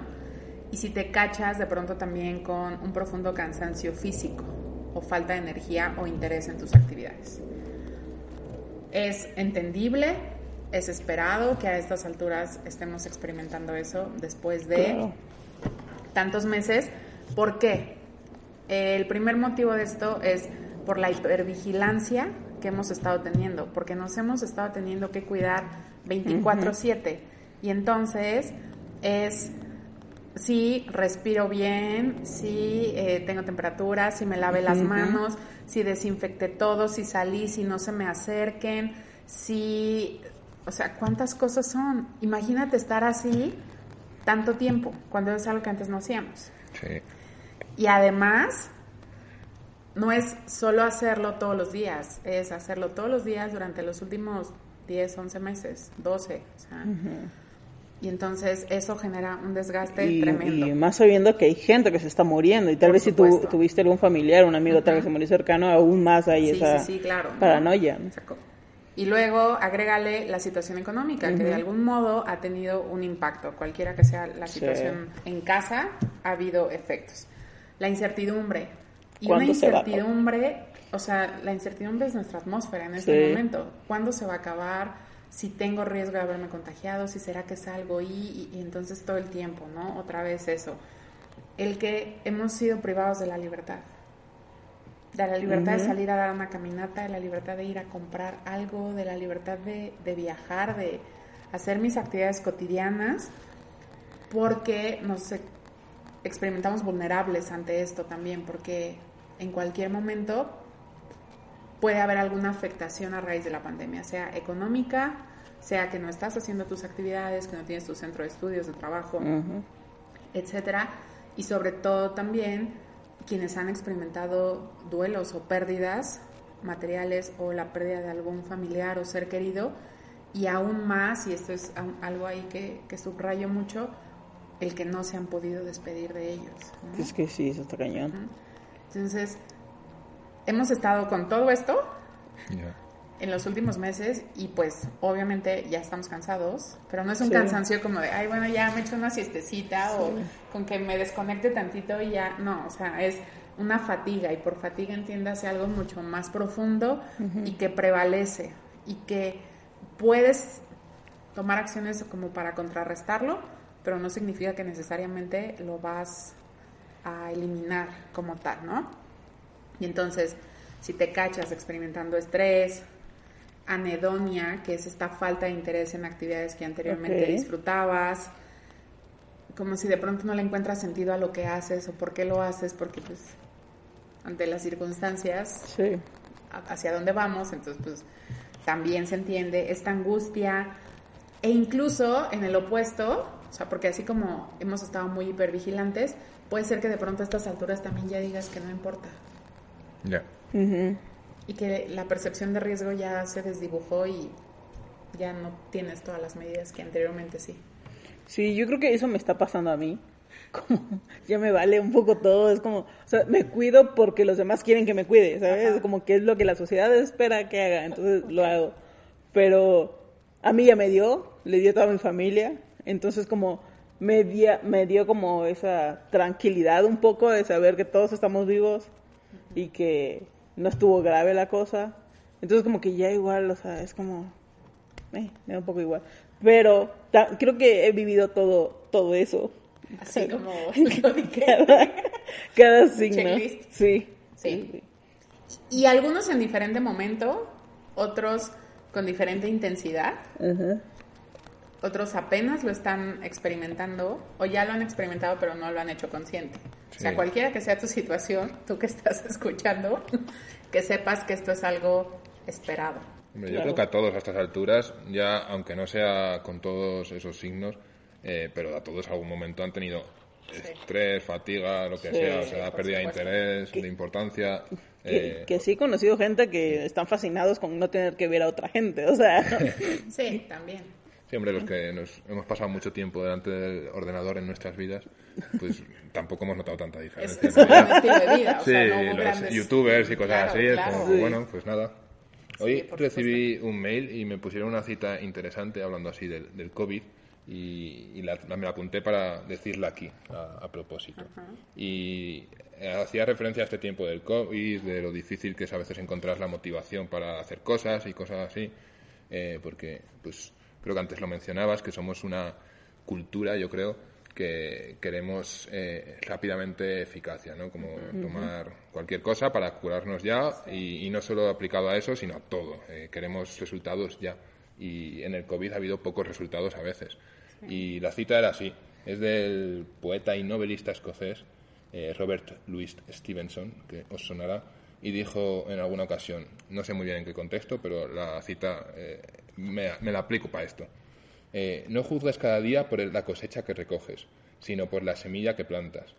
y si te cachas de pronto también con un profundo cansancio físico o falta de energía o interés en tus actividades. Es entendible, es esperado que a estas alturas estemos experimentando eso después de Claro. tantos meses. ¿Por qué? El primer motivo de esto es por la hipervigilancia que hemos estado teniendo, porque nos hemos estado teniendo que cuidar 24/7. Y entonces es si respiro bien, si eh, tengo temperatura, si me lave las manos, si desinfecté todo, si salí, si no se me acerquen, si... O sea, ¿cuántas cosas son? Imagínate estar así tanto tiempo, cuando es algo que antes no hacíamos. Sí. Y además, no es solo hacerlo todos los días, es hacerlo todos los días durante los últimos 10, 11 meses, 12. O sea, Y entonces eso genera un desgaste Y, tremendo. y más sabiendo que hay gente que se está muriendo y tal Por vez si tú tuviste algún familiar, un amigo tal que se murió cercano, aún más hay Sí, esa sí, sí, claro. ¿no? paranoia. ¿no? Y luego agrégale la situación económica, que de algún modo ha tenido un impacto. Cualquiera que sea la Sí. situación en casa, ha habido efectos. La incertidumbre. Y una incertidumbre, o sea, la incertidumbre es nuestra atmósfera en este Sí. momento. ¿Cuándo se va a acabar? Si tengo riesgo de haberme contagiado, si será que salgo y, y, y entonces todo el tiempo, ¿no? Otra vez eso. El que hemos sido privados de la libertad de la libertad de salir a dar una caminata, de la libertad de ir a comprar algo, de la libertad de, de viajar, de hacer mis actividades cotidianas, porque nos e- experimentamos vulnerables ante esto también, porque en cualquier momento puede haber alguna afectación a raíz de la pandemia, sea económica, sea que no estás haciendo tus actividades, que no tienes tu centro de estudios, de trabajo, etcétera, y sobre todo también quienes han experimentado duelos o pérdidas materiales o la pérdida de algún familiar o ser querido y aún más, y esto es algo ahí que, que subrayo mucho, el que no se han podido despedir de ellos. ¿no? Es que sí, eso está cañón. Entonces, hemos estado con todo esto Ya. En los últimos meses y pues obviamente ya estamos cansados, pero no es un Sí. cansancio como de, ay, bueno, ya me echo una siestecita o con que me desconecte tantito y ya, no, o sea, es una fatiga y por fatiga entiéndase algo mucho más profundo y que prevalece y que puedes tomar acciones como para contrarrestarlo, pero no significa que necesariamente lo vas a eliminar como tal, ¿no? Y entonces, si te cachas experimentando estrés, anedonia, que es esta falta de interés en actividades que anteriormente disfrutabas, como si de pronto no le encuentras sentido a lo que haces o por qué lo haces, porque pues ante las circunstancias Sí. hacia dónde vamos, entonces pues también se entiende esta angustia e incluso en el opuesto, o sea, porque así como hemos estado muy hipervigilantes, puede ser que de pronto a estas alturas también ya digas que no importa Ya. Ujú. Y que la percepción de riesgo ya se desdibujó y ya no tienes todas las medidas que anteriormente sí. Sí, yo creo que eso me está pasando a mí. Como ya me vale un poco todo, es como, o sea, me cuido porque los demás quieren que me cuide, ¿sabes? Ajá. Como que es lo que la sociedad espera que haga, entonces lo hago. Pero a mí ya me dio, le dio a toda mi familia, entonces como me, dia- me dio como esa tranquilidad un poco de saber que todos estamos vivos y que no estuvo grave la cosa. Entonces como que ya igual, o sea, es como... eh, me da un poco igual. Pero creo que he vivido todo, todo eso. Así como lo dije. Cada, cada signo. Checklist. Sí. Sí. Y algunos en diferente momento, otros con diferente intensidad, Ajá. Otros apenas lo están experimentando o ya lo han experimentado pero no lo han hecho consciente. O sea, Sí. cualquiera que sea tu situación, tú que estás escuchando, que sepas que esto es algo esperado. Hombre, Yo Claro. creo que a todos a estas alturas, ya aunque no sea con todos esos signos, eh, pero a todos algún momento han tenido estrés, fatiga, lo que Sí, sea, o sea, pérdida de supuesto. interés, de importancia. Que, eh, que sí he conocido gente que están fascinados con no tener que ver a otra gente, o sea, Sí, también. Sí, hombre, los que nos hemos pasado mucho tiempo delante del ordenador en nuestras vidas, pues tampoco hemos notado tanta Es, diferencia. es estilo de vida. O Sí, sea, no los grandes- youtubers y cosas Claro, así, es claro. como, Sí. bueno, pues nada. Hoy por recibí un mail y me pusieron una cita interesante hablando así del, del COVID y, y la- me la apunté para decirla aquí, a, a propósito. Y eh, hacía referencia a este tiempo del COVID, de lo difícil que es a veces encontrar la motivación para hacer cosas y cosas así, eh, porque pues creo que antes lo mencionabas, que somos una cultura, yo creo, que queremos eh, rápidamente eficacia, ¿no? Como tomar cualquier cosa para curarnos ya y, y no solo aplicado a eso, sino a todo. Eh, queremos resultados ya. Y en el COVID ha habido pocos resultados a veces. Y la cita era así. Es del poeta y novelista escocés eh, Robert Louis Stevenson, que os sonará, y dijo en alguna ocasión, no sé muy bien en qué contexto, pero la cita eh, me, me la aplico para esto. Eh, no juzgues cada día por la cosecha que recoges, sino por la semilla que plantas.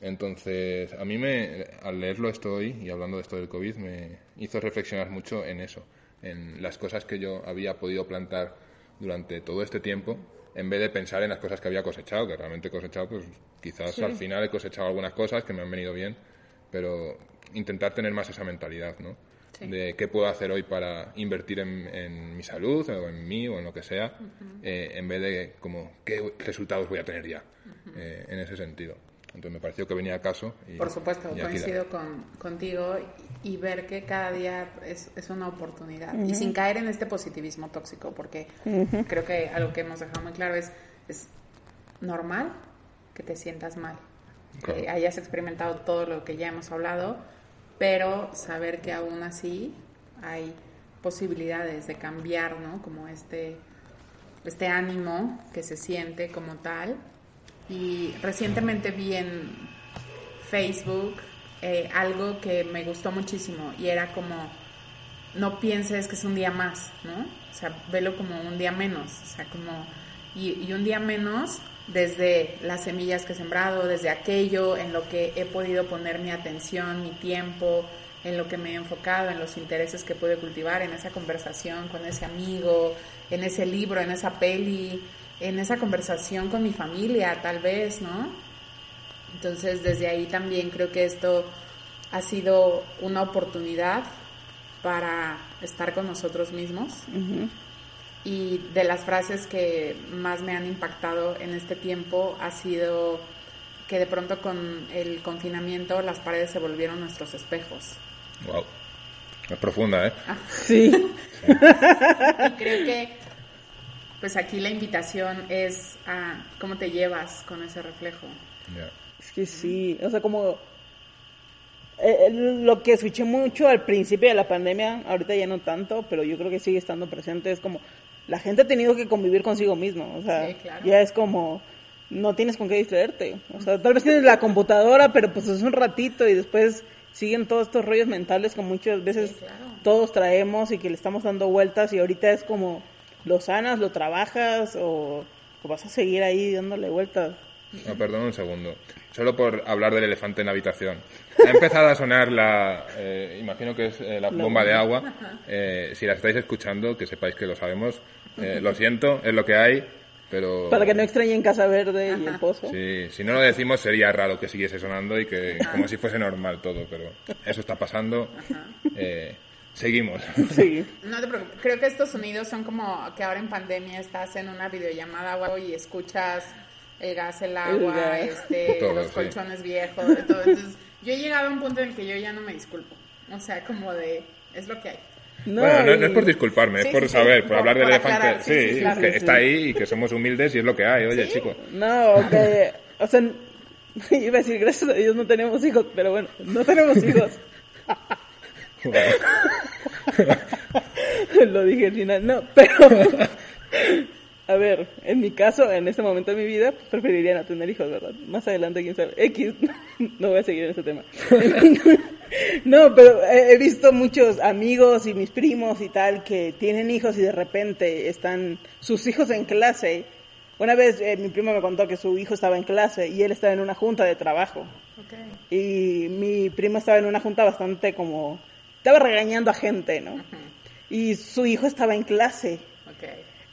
Entonces, a mí me, al leerlo esto hoy y hablando de esto del COVID, me hizo reflexionar mucho en eso, en las cosas que yo había podido plantar durante todo este tiempo, en vez de pensar en las cosas que había cosechado, que realmente he cosechado, pues quizás al final he cosechado algunas cosas que me han venido bien, pero intentar tener más esa mentalidad, ¿no? Sí. De qué puedo hacer hoy para invertir en, en mi salud o en mí o en lo que sea, eh, en vez de como qué resultados voy a tener ya, eh, en ese sentido. Entonces me pareció que venía a caso. Y, Por supuesto, y coincido con, contigo y ver que cada día es, es una oportunidad y sin caer en este positivismo tóxico, porque creo que algo que hemos dejado muy claro es, es normal que te sientas mal, Claro. que hayas experimentado todo lo que ya hemos hablado, pero saber que aún así hay posibilidades de cambiar, ¿no? Como este, este ánimo que se siente como tal. Y recientemente vi en Facebook eh, algo que me gustó muchísimo y era como, no pienses que es un día más, ¿no? O sea, velo como un día menos, o sea, como, y, y un día menos desde las semillas que he sembrado, desde aquello en lo que he podido poner mi atención, mi tiempo, en lo que me he enfocado, en los intereses que pude cultivar, en esa conversación con ese amigo, en ese libro, en esa peli, en esa conversación con mi familia, tal vez, ¿no? Entonces, desde ahí también creo que esto ha sido una oportunidad para estar con nosotros mismos. Y de las frases que más me han impactado en este tiempo ha sido que de pronto con el confinamiento las paredes se volvieron nuestros espejos. Wow. Es profunda, ¿eh? sí. Y creo que pues aquí la invitación es a cómo te llevas con ese reflejo. Es que sí, o sea, como eh, lo que escuché mucho al principio de la pandemia, ahorita ya no tanto, pero yo creo que sigue estando presente, es como la gente ha tenido que convivir consigo mismo, o sea, Sí, claro. ya es como no tienes con qué distraerte, o sea, tal vez tienes la computadora, pero pues es un ratito y después siguen todos estos rollos mentales que muchas veces Sí, claro. todos traemos y que le estamos dando vueltas y ahorita es como lo sanas, lo trabajas o, o vas a seguir ahí dándole vueltas. No, perdón un segundo. Solo por hablar del elefante en la habitación. Ha empezado a sonar la, eh, imagino que es eh, la bomba de agua. Eh, si la estáis escuchando, que sepáis que lo sabemos. Eh, lo siento, es lo que hay, pero... Para que no extrañen Casa Verde y el Pozo. Sí, si no lo decimos sería raro que siguiese sonando y que como si fuese normal todo, pero eso está pasando. Eh, seguimos. Sí. No te preocupes, creo que estos sonidos son como que ahora en pandemia estás en una videollamada o y escuchas el gas, el agua, gas. este, Todo, los sí. colchones viejos, de todo. Entonces, yo he llegado a un punto en el que yo ya no me disculpo. O sea, como de, es lo que hay. No, bueno, no, no es por disculparme, Sí, es por sí, sí, saber, por por- hablar del elefante. aclarar, sí, sí, sí, claro, que sí. está ahí y que somos humildes y es lo que hay. Oye, chico. No, que, o sea, iba a decir, gracias a Dios no tenemos hijos, pero bueno, no tenemos hijos. Lo dije al final, no, pero, a ver, en mi caso, en este momento de mi vida, preferiría no tener hijos, ¿verdad? Más adelante, quién sabe, X, no voy a seguir en ese tema. No, pero he visto muchos amigos y mis primos y tal que tienen hijos y de repente están sus hijos en clase. Una vez eh, mi primo me contó que su hijo estaba en clase y él estaba en una junta de trabajo. Ok. Y mi primo estaba en una junta bastante como... Estaba regañando a gente, ¿no? Y su hijo estaba en clase.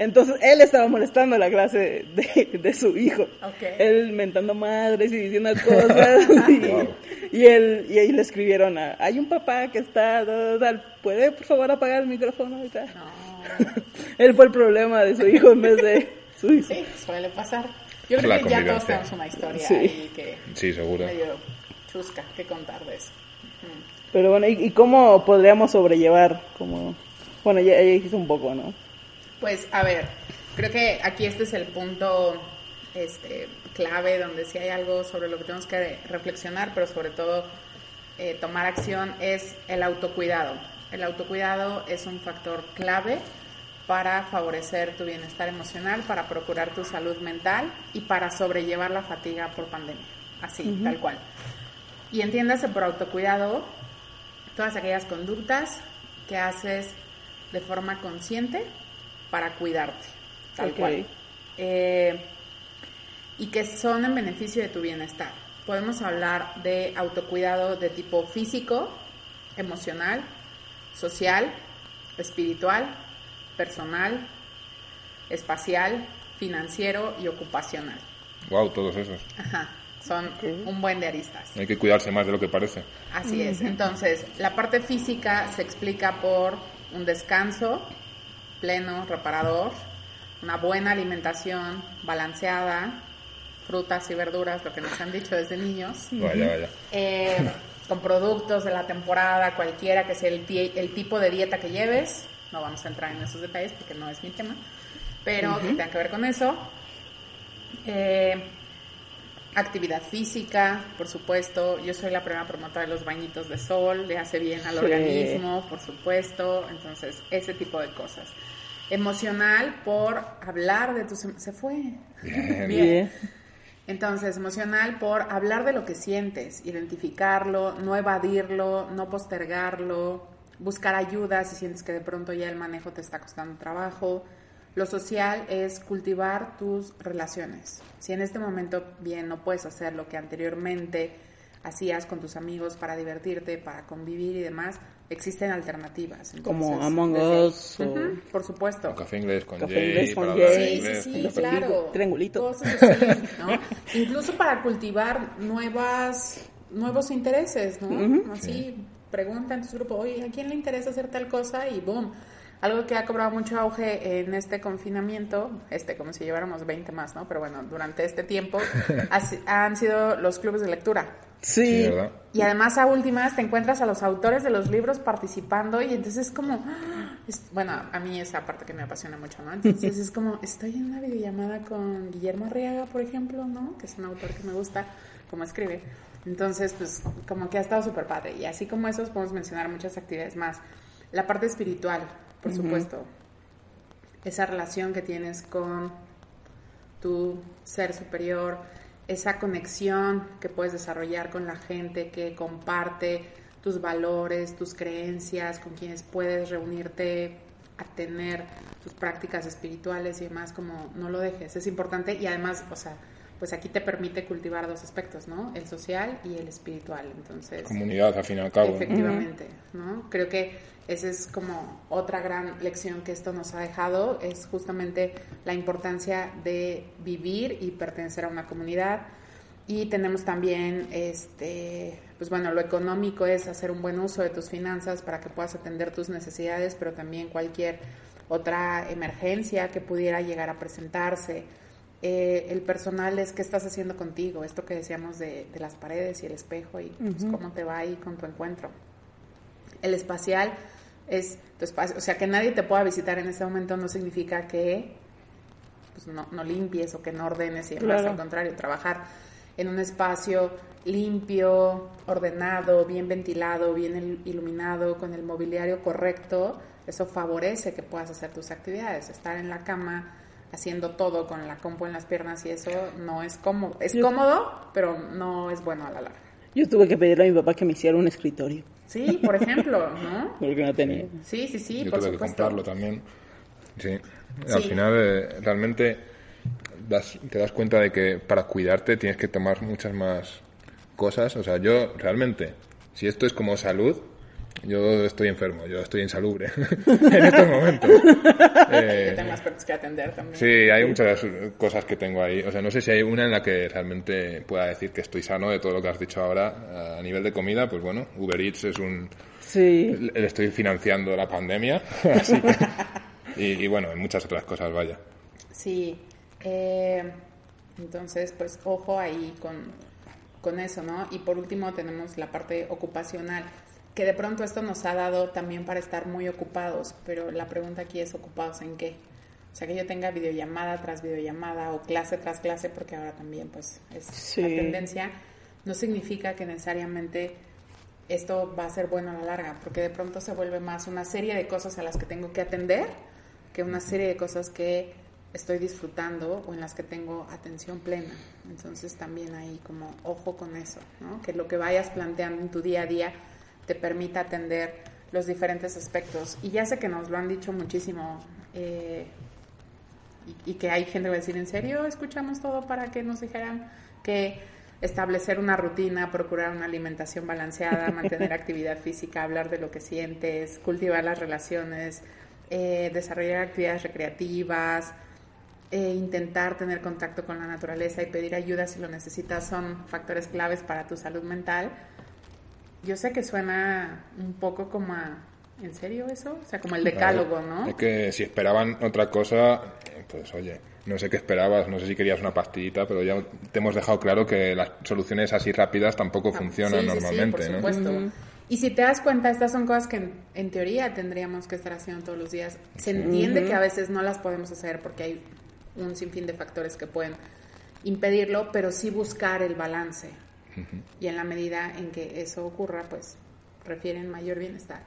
Entonces él estaba molestando la clase de, de su hijo. Ok. Él mentando madres y diciendo cosas. y, Wow. y él y ahí le escribieron a, hay un papá que está, tal, tal, ¿puede por favor apagar el micrófono? Y tal. No. él fue el problema de su hijo en vez de su hijo. Sí, suele pasar. Yo creo la que ya todos tenemos una historia Sí. ahí que Sí, seguro. medio chusca que contar de eso. Pero bueno, ¿y, y cómo podríamos sobrellevar? Como, bueno, ya, ya dijiste un poco, ¿no? Pues a ver, creo que aquí este es el punto este, clave donde si hay algo sobre lo que tenemos que reflexionar, pero sobre todo eh, tomar acción, es el autocuidado. El autocuidado es un factor clave para favorecer tu bienestar emocional, para procurar tu salud mental y para sobrellevar la fatiga por pandemia. Así, tal cual. Y entiéndase por autocuidado todas aquellas conductas que haces de forma consciente para cuidarte, tal cual. Eh, y que son en beneficio de tu bienestar. Podemos hablar de autocuidado de tipo físico, emocional, social, espiritual, personal, espacial, financiero y ocupacional. Wow, todos esos. Ajá, son un buen de aristas. Hay que cuidarse más de lo que parece. Así es. Entonces, la parte física se explica por un descanso pleno, reparador, una buena alimentación balanceada, frutas y verduras, lo que nos han dicho desde niños, Vaya, vaya. eh, con productos de la temporada, cualquiera que sea el, el tipo de dieta que lleves. No vamos a entrar en esos detalles porque no es mi tema, pero que tenga que ver con eso. Eh, actividad física, por supuesto. Yo soy la primera promotora de los bañitos de sol, le hace bien al Sí. organismo, por supuesto. Entonces, ese tipo de cosas. Emocional por hablar de tus... Se fue. Bien. Bien. Entonces, emocional por hablar de lo que sientes, identificarlo, no evadirlo, no postergarlo, buscar ayuda si sientes que de pronto ya el manejo te está costando trabajo. Lo social es cultivar tus relaciones. Si en este momento bien no puedes hacer lo que anteriormente hacías con tus amigos para divertirte, para convivir y demás, existen alternativas. Como Entonces, Among desde- Us o- por supuesto. Café inglés con Café Jay. inglés con Jay. Sí, sí, inglés. sí, claro. triangulito. Cosas así, ¿no? Incluso para cultivar nuevas, nuevos intereses, ¿no? Así, pregunta en tu grupo, oye, ¿a quién le interesa hacer tal cosa? Y boom. Algo que ha cobrado mucho auge en este confinamiento, este como si lleváramos 20 más, ¿no? Pero bueno, durante este tiempo ha- han sido los clubes de lectura. Sí, Sí, ¿verdad? Y además a últimas te encuentras a los autores de los libros participando y entonces es como, ¡ah! es- bueno, a mí esa parte que me apasiona mucho, ¿no? Entonces es como, estoy en una videollamada con Guillermo Arriaga, por ejemplo, ¿no? Que es un autor que me gusta, como escribe. Entonces, pues como que ha estado súper padre. Y así como esos podemos mencionar muchas actividades más. La parte espiritual, por supuesto. Esa relación que tienes con tu ser superior, esa conexión que puedes desarrollar con la gente que comparte tus valores, tus creencias, con quienes puedes reunirte a tener tus prácticas espirituales y demás, como no lo dejes, es importante y además, o sea, pues aquí te permite cultivar dos aspectos, ¿no? El social y el espiritual, entonces... Comunidad, al fin y al cabo. Efectivamente, ¿no? Creo que esa es como otra gran lección que esto nos ha dejado, es justamente la importancia de vivir y pertenecer a una comunidad. Y tenemos también, este, pues bueno, lo económico es hacer un buen uso de tus finanzas para que puedas atender tus necesidades, pero también cualquier otra emergencia que pudiera llegar a presentarse. Eh, el personal es qué estás haciendo contigo, esto que decíamos de, de las paredes y el espejo y pues, cómo te va ahí con tu encuentro. El espacial es tu espacio, o sea, que nadie te pueda visitar en ese momento no significa que pues, no, no, limpies o que no ordenes y demás, al contrario, trabajar en un espacio limpio, ordenado, bien ventilado, bien iluminado, con el mobiliario correcto, eso favorece que puedas hacer tus actividades. Estar en la cama haciendo todo con la compu en las piernas y eso no es cómodo. Es cómodo, pero no es bueno a la larga. Yo tuve que pedirle a mi papá que me hiciera un escritorio. Sí, por ejemplo, ¿no? Porque no tenía. Sí, sí, sí, Yo por tuve supuesto. que comprarlo también. Sí. Al final, eh, realmente das, te das cuenta de que para cuidarte tienes que tomar muchas más cosas. O sea, yo realmente, si esto es como salud, yo estoy enfermo, yo estoy insalubre en estos momentos. Eh, yo tengo aspectos que atender también. Sí, hay muchas cosas que tengo ahí. O sea, no sé si hay una en la que realmente pueda decir que estoy sano de todo lo que has dicho ahora. A nivel de comida, pues bueno, Uber Eats es un... Sí. Le estoy financiando la pandemia, así que... Y, y bueno, en muchas otras cosas, vaya. Sí. Eh, entonces, pues ojo ahí con, con eso, ¿no? Y por último tenemos la parte ocupacional, que de pronto esto nos ha dado también para estar muy ocupados, pero la pregunta aquí es ocupados en qué. O sea, que yo tenga videollamada tras videollamada o clase tras clase, porque ahora también pues es Sí. la tendencia, no significa que necesariamente esto va a ser bueno a la larga, porque de pronto se vuelve más una serie de cosas a las que tengo que atender que una serie de cosas que estoy disfrutando o en las que tengo atención plena. Entonces también ahí como ojo con eso, ¿no? que lo que vayas planteando en tu día a día te permita atender los diferentes aspectos. Y ya sé que nos lo han dicho muchísimo eh, y, y que hay gente que va a decir, ¿en serio escuchamos todo para que nos dijeran que establecer una rutina, procurar una alimentación balanceada, mantener actividad física, hablar de lo que sientes, cultivar las relaciones, eh, desarrollar actividades recreativas, eh, intentar tener contacto con la naturaleza y pedir ayuda si lo necesitas son factores claves para tu salud mental. Yo sé que suena un poco como a, ¿en serio eso? O sea, como el decálogo, ¿no? Es que si esperaban otra cosa, pues oye, no sé qué esperabas, no sé si querías una pastillita, pero ya te hemos dejado claro que las soluciones así rápidas tampoco funcionan Ah, Sí, sí, sí, normalmente, por ¿no? supuesto. Y si te das cuenta, estas son cosas que en, en teoría tendríamos que estar haciendo todos los días. Se entiende que a veces no las podemos hacer porque hay un sinfín de factores que pueden impedirlo, pero sí buscar el balance. Y en la medida en que eso ocurra, pues refieren mayor bienestar.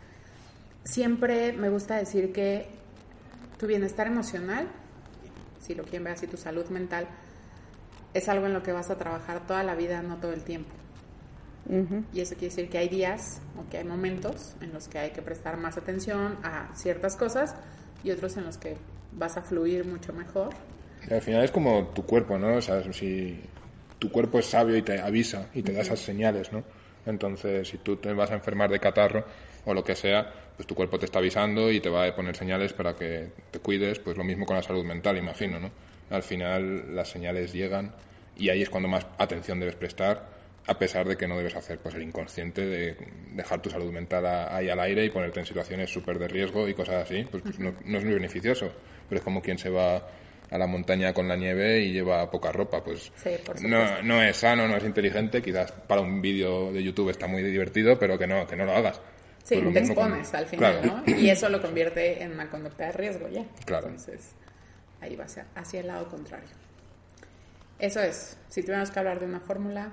Siempre me gusta decir que tu bienestar emocional, si lo quieren ver así, tu salud mental, es algo en lo que vas a trabajar toda la vida, no todo el tiempo. Y eso quiere decir que hay días o que hay momentos en los que hay que prestar más atención a ciertas cosas y otros en los que vas a fluir mucho mejor. Y al final es como tu cuerpo, ¿no? O sea, si tu cuerpo es sabio y te avisa y te da esas señales, ¿no? Entonces, si tú te vas a enfermar de catarro o lo que sea, pues tu cuerpo te está avisando y te va a poner señales para que te cuides, pues lo mismo con la salud mental, imagino, ¿no? Al final las señales llegan y ahí es cuando más atención debes prestar, a pesar de que no debes hacer pues el inconsciente de dejar tu salud mental ahí al aire y ponerte en situaciones súper de riesgo y cosas así, pues, pues no, no es muy beneficioso, pero es como quien se va a la montaña con la nieve y lleva poca ropa, pues Sí, no, no es sano, no es inteligente, quizás para un vídeo de YouTube está muy divertido, pero que no, que no lo hagas. Sí, Pues lo te con- expones al final, Claro. ¿no? Y eso lo convierte en una conducta de riesgo ya. Claro. Entonces, ahí va hacia, hacia el lado contrario. Eso es, si tuviéramos que hablar de una fórmula,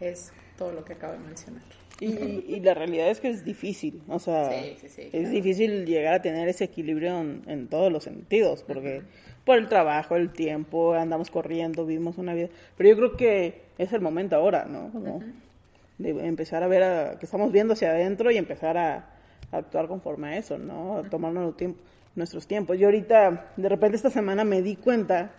es todo lo que acabo de mencionar. Y, y la realidad es que es difícil, o sea, Sí, sí, sí, es claro. difícil llegar a tener ese equilibrio en, en todos los sentidos, porque por el trabajo, el tiempo, andamos corriendo, vivimos una vida, pero yo creo que es el momento ahora, ¿no? Como de empezar a ver a- que estamos viendo hacia adentro y empezar a, a actuar conforme a eso, ¿no? A tomarnos los tiemp- nuestros tiempos. Yo ahorita, de repente esta semana me di cuenta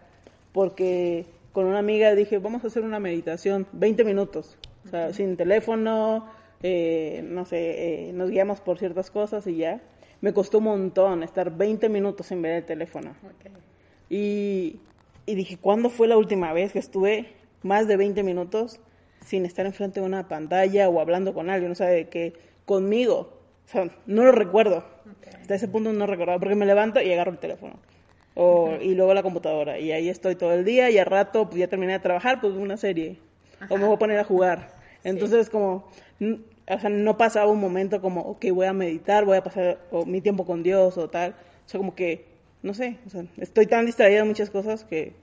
porque con una amiga dije, vamos a hacer una meditación, 20 minutos, o sea, sin teléfono, eh, no sé, eh, nos guiamos por ciertas cosas y ya. Me costó un montón estar 20 minutos sin ver el teléfono. Ok. Y, y dije, ¿cuándo fue la última vez que estuve más de 20 minutos sin estar enfrente de una pantalla o hablando con alguien? O sea, de que conmigo. O sea, no lo recuerdo. Hasta ese punto no recordaba, porque me levanto y agarro el teléfono. o, y luego la computadora. Y ahí estoy todo el día y al rato pues ya terminé de trabajar, pues una serie. O me voy a poner a jugar. Entonces como, o sea, no pasaba un momento como, ok, voy a meditar, voy a pasar mi tiempo con Dios o tal. O sea, como que, no sé, o sea, estoy tan distraída en muchas cosas que...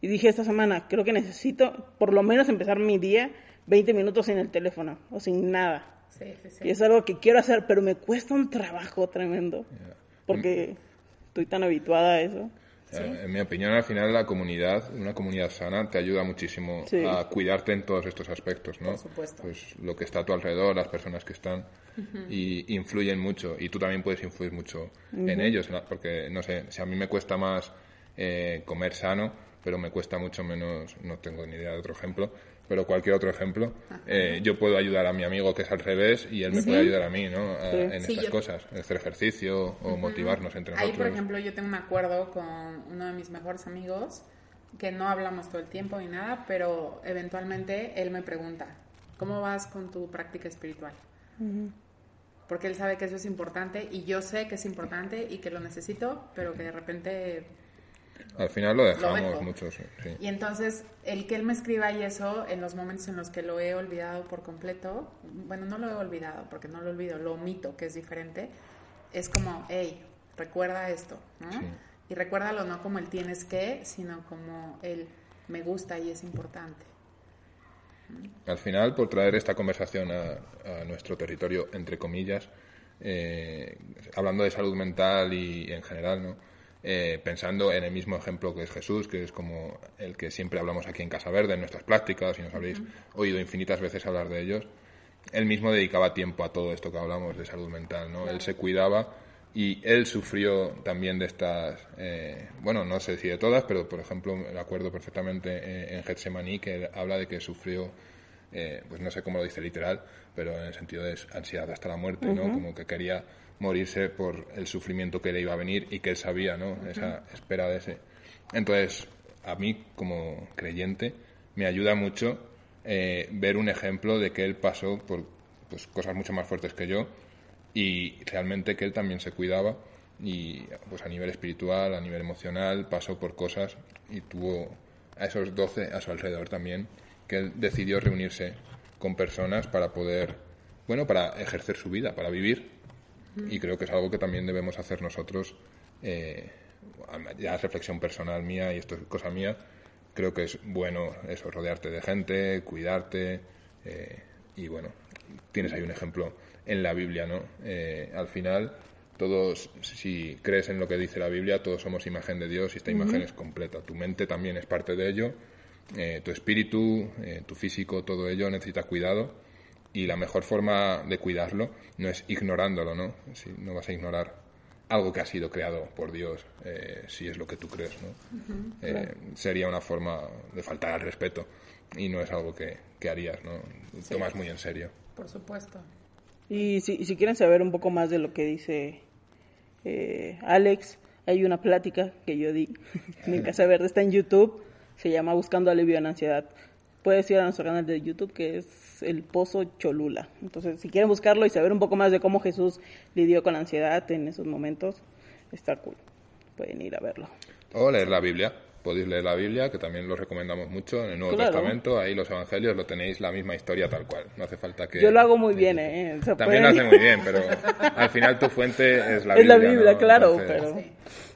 Y dije esta semana, creo que necesito por lo menos empezar mi día 20 minutos sin el teléfono o sin nada. Sí, sí, sí. Y es algo que quiero hacer, pero me cuesta un trabajo tremendo. Porque estoy tan habituada a eso. Eh, en mi opinión, al final la comunidad, una comunidad sana, te ayuda muchísimo a cuidarte en todos estos aspectos, ¿no? Por supuesto. Pues lo que está a tu alrededor, las personas que están, y influyen mucho. Y tú también puedes influir mucho en ellos, porque, no sé, si a mí me cuesta más eh, comer sano, pero me cuesta mucho menos, no tengo ni idea de otro ejemplo, pero cualquier otro ejemplo, eh, yo puedo ayudar a mi amigo que es al revés y él me puede ayudar a mí, ¿no? En estas cosas, hacer ejercicio o motivarnos entre nosotros. Ahí, por ejemplo, yo tengo un acuerdo con uno de mis mejores amigos que no hablamos todo el tiempo ni nada, pero eventualmente él me pregunta, ¿cómo vas con tu práctica espiritual? Porque él sabe que eso es importante y yo sé que es importante y que lo necesito, pero que de repente al final lo dejamos mucho, sí. Y entonces, el que él me escriba y eso, en los momentos en los que lo he olvidado por completo, bueno, no lo he olvidado, porque no lo olvido, lo omito, que es diferente, es como, hey, recuerda esto, ¿no? Y recuérdalo no como el tienes que, sino como el me gusta y es importante. Al final, por traer esta conversación a, nuestro territorio, entre comillas, eh, hablando de salud mental y en general, ¿no? Eh, pensando en el mismo ejemplo que es Jesús, que es como el que siempre hablamos aquí en Casa Verde, en nuestras prácticas, y nos habréis oído infinitas veces hablar de ellos, él mismo dedicaba tiempo a todo esto que hablamos de salud mental, ¿no? Él se cuidaba y él sufrió también de estas, eh, bueno, no sé si de todas, pero por ejemplo, me acuerdo perfectamente en, en Getsemaní que habla de que sufrió, eh, pues no sé cómo lo dice literal, pero en el sentido de ansiedad hasta la muerte, ¿no? Como que quería morirse por el sufrimiento que le iba a venir y que él sabía, ¿no? Esa espera de ese. Entonces, a mí, como creyente, me ayuda mucho eh, ver un ejemplo de que él pasó por pues, cosas mucho más fuertes que yo y realmente que él también se cuidaba y pues a nivel espiritual, a nivel emocional, pasó por cosas y tuvo a esos 12 a su alrededor también, que él decidió reunirse con personas para poder, bueno, para ejercer su vida, para vivir y creo que es algo que también debemos hacer nosotros, eh, ya es reflexión personal mía y esto es cosa mía, creo que es bueno eso, rodearte de gente, cuidarte eh, y bueno, tienes ahí un ejemplo en la Biblia, ¿no? Eh, al final, todos, si crees en lo que dice la Biblia, todos somos imagen de Dios y esta imagen es completa. Tu mente también es parte de ello, tu espíritu, tu físico, todo ello necesita cuidado y la mejor forma de cuidarlo no es ignorándolo, ¿no? Si no vas a ignorar algo que ha sido creado por Dios, eh, si es lo que tú crees, ¿no? Eh, sería una forma de faltar al respeto y no es algo que, harías, ¿no? Tomas muy en serio. Por supuesto. Y si, si quieren saber un poco más de lo que dice eh, Alex, hay una plática que yo di en Casa Verde, está en YouTube, se llama Buscando Alivio en Ansiedad. Puedes ir a nuestro canal de YouTube que es el Pozo Cholula. Entonces, si quieren buscarlo y saber un poco más de cómo Jesús lidió con la ansiedad en esos momentos, está cool. Pueden ir a verlo. O leer la Biblia. Podéis leer la Biblia, que también lo recomendamos mucho en el Nuevo Testamento. Ahí los evangelios lo tenéis la misma historia tal cual. No hace falta que. Yo lo hago muy bien, ¿eh? también lo hace muy bien, pero al final tu fuente es la Biblia. Es la Biblia, claro, pero.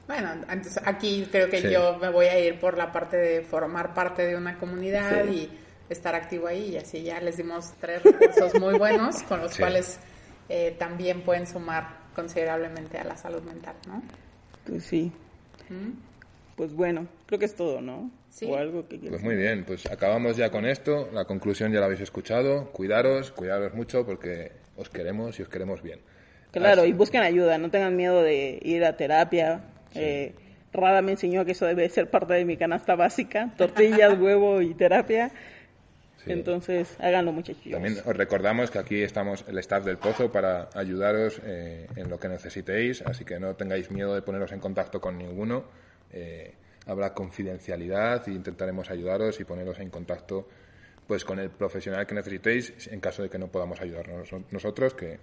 Bueno, entonces aquí creo que yo me voy a ir por la parte de formar parte de una comunidad y estar activo ahí y así ya les dimos tres recursos muy buenos con los cuales eh, también pueden sumar considerablemente a la salud mental, ¿no? Pues sí. ¿Mm? Pues bueno, creo que es todo, ¿no? Sí. O algo que pues muy bien, pues acabamos ya con esto. La conclusión ya la habéis escuchado. Cuidaros, cuidaros mucho porque os queremos y os queremos bien. Claro, y busquen ayuda, no tengan miedo de ir a terapia. Eh, Rada me enseñó que eso debe ser parte de mi canasta básica, tortillas, huevo y terapia. Entonces, háganlo muchachos. También os recordamos que aquí estamos el staff del Pozo para ayudaros eh, en lo que necesitéis, así que no tengáis miedo de poneros en contacto con ninguno. Eh, habrá confidencialidad e intentaremos ayudaros y poneros en contacto pues con el profesional que necesitéis en caso de que no podamos ayudarnos nosotros, que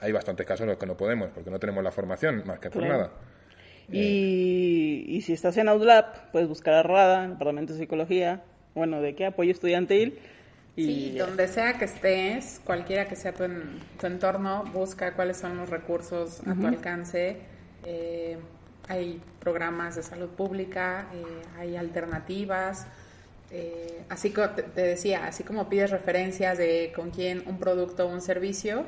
hay bastantes casos en los que no podemos porque no tenemos la formación más que por nada. Y, y si estás en Outlap, puedes buscar a RADA, Departamento de Psicología, bueno, ¿de qué? Apoyo estudiantil. Y Sí, donde sea que estés, cualquiera que sea tu, en- tu entorno, busca cuáles son los recursos a tu alcance. Eh, hay programas de salud pública, eh, hay alternativas. eh, así como te, te decía, así como pides referencias de con quién un producto o un servicio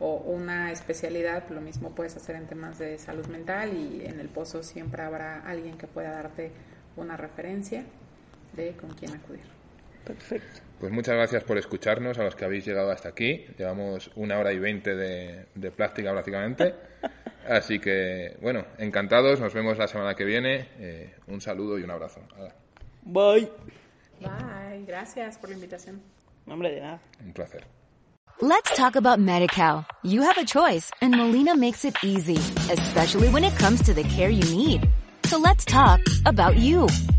o una especialidad, lo mismo puedes hacer en temas de salud mental y en el pozo siempre habrá alguien que pueda darte una referencia de con quién acudir. Perfecto. Pues muchas gracias por escucharnos a los que habéis llegado hasta aquí. Llevamos una hora y veinte de, de práctica prácticamente. Así que, bueno, encantados. Nos vemos la semana que viene. Eh, un saludo y un abrazo. Hala, Bye. Bye, gracias por la invitación. No, hombre, de nada. un placer. Let's talk about MediCal. You have a choice and Molina makes it easy, especially when it comes to the care you need. So let's talk about you,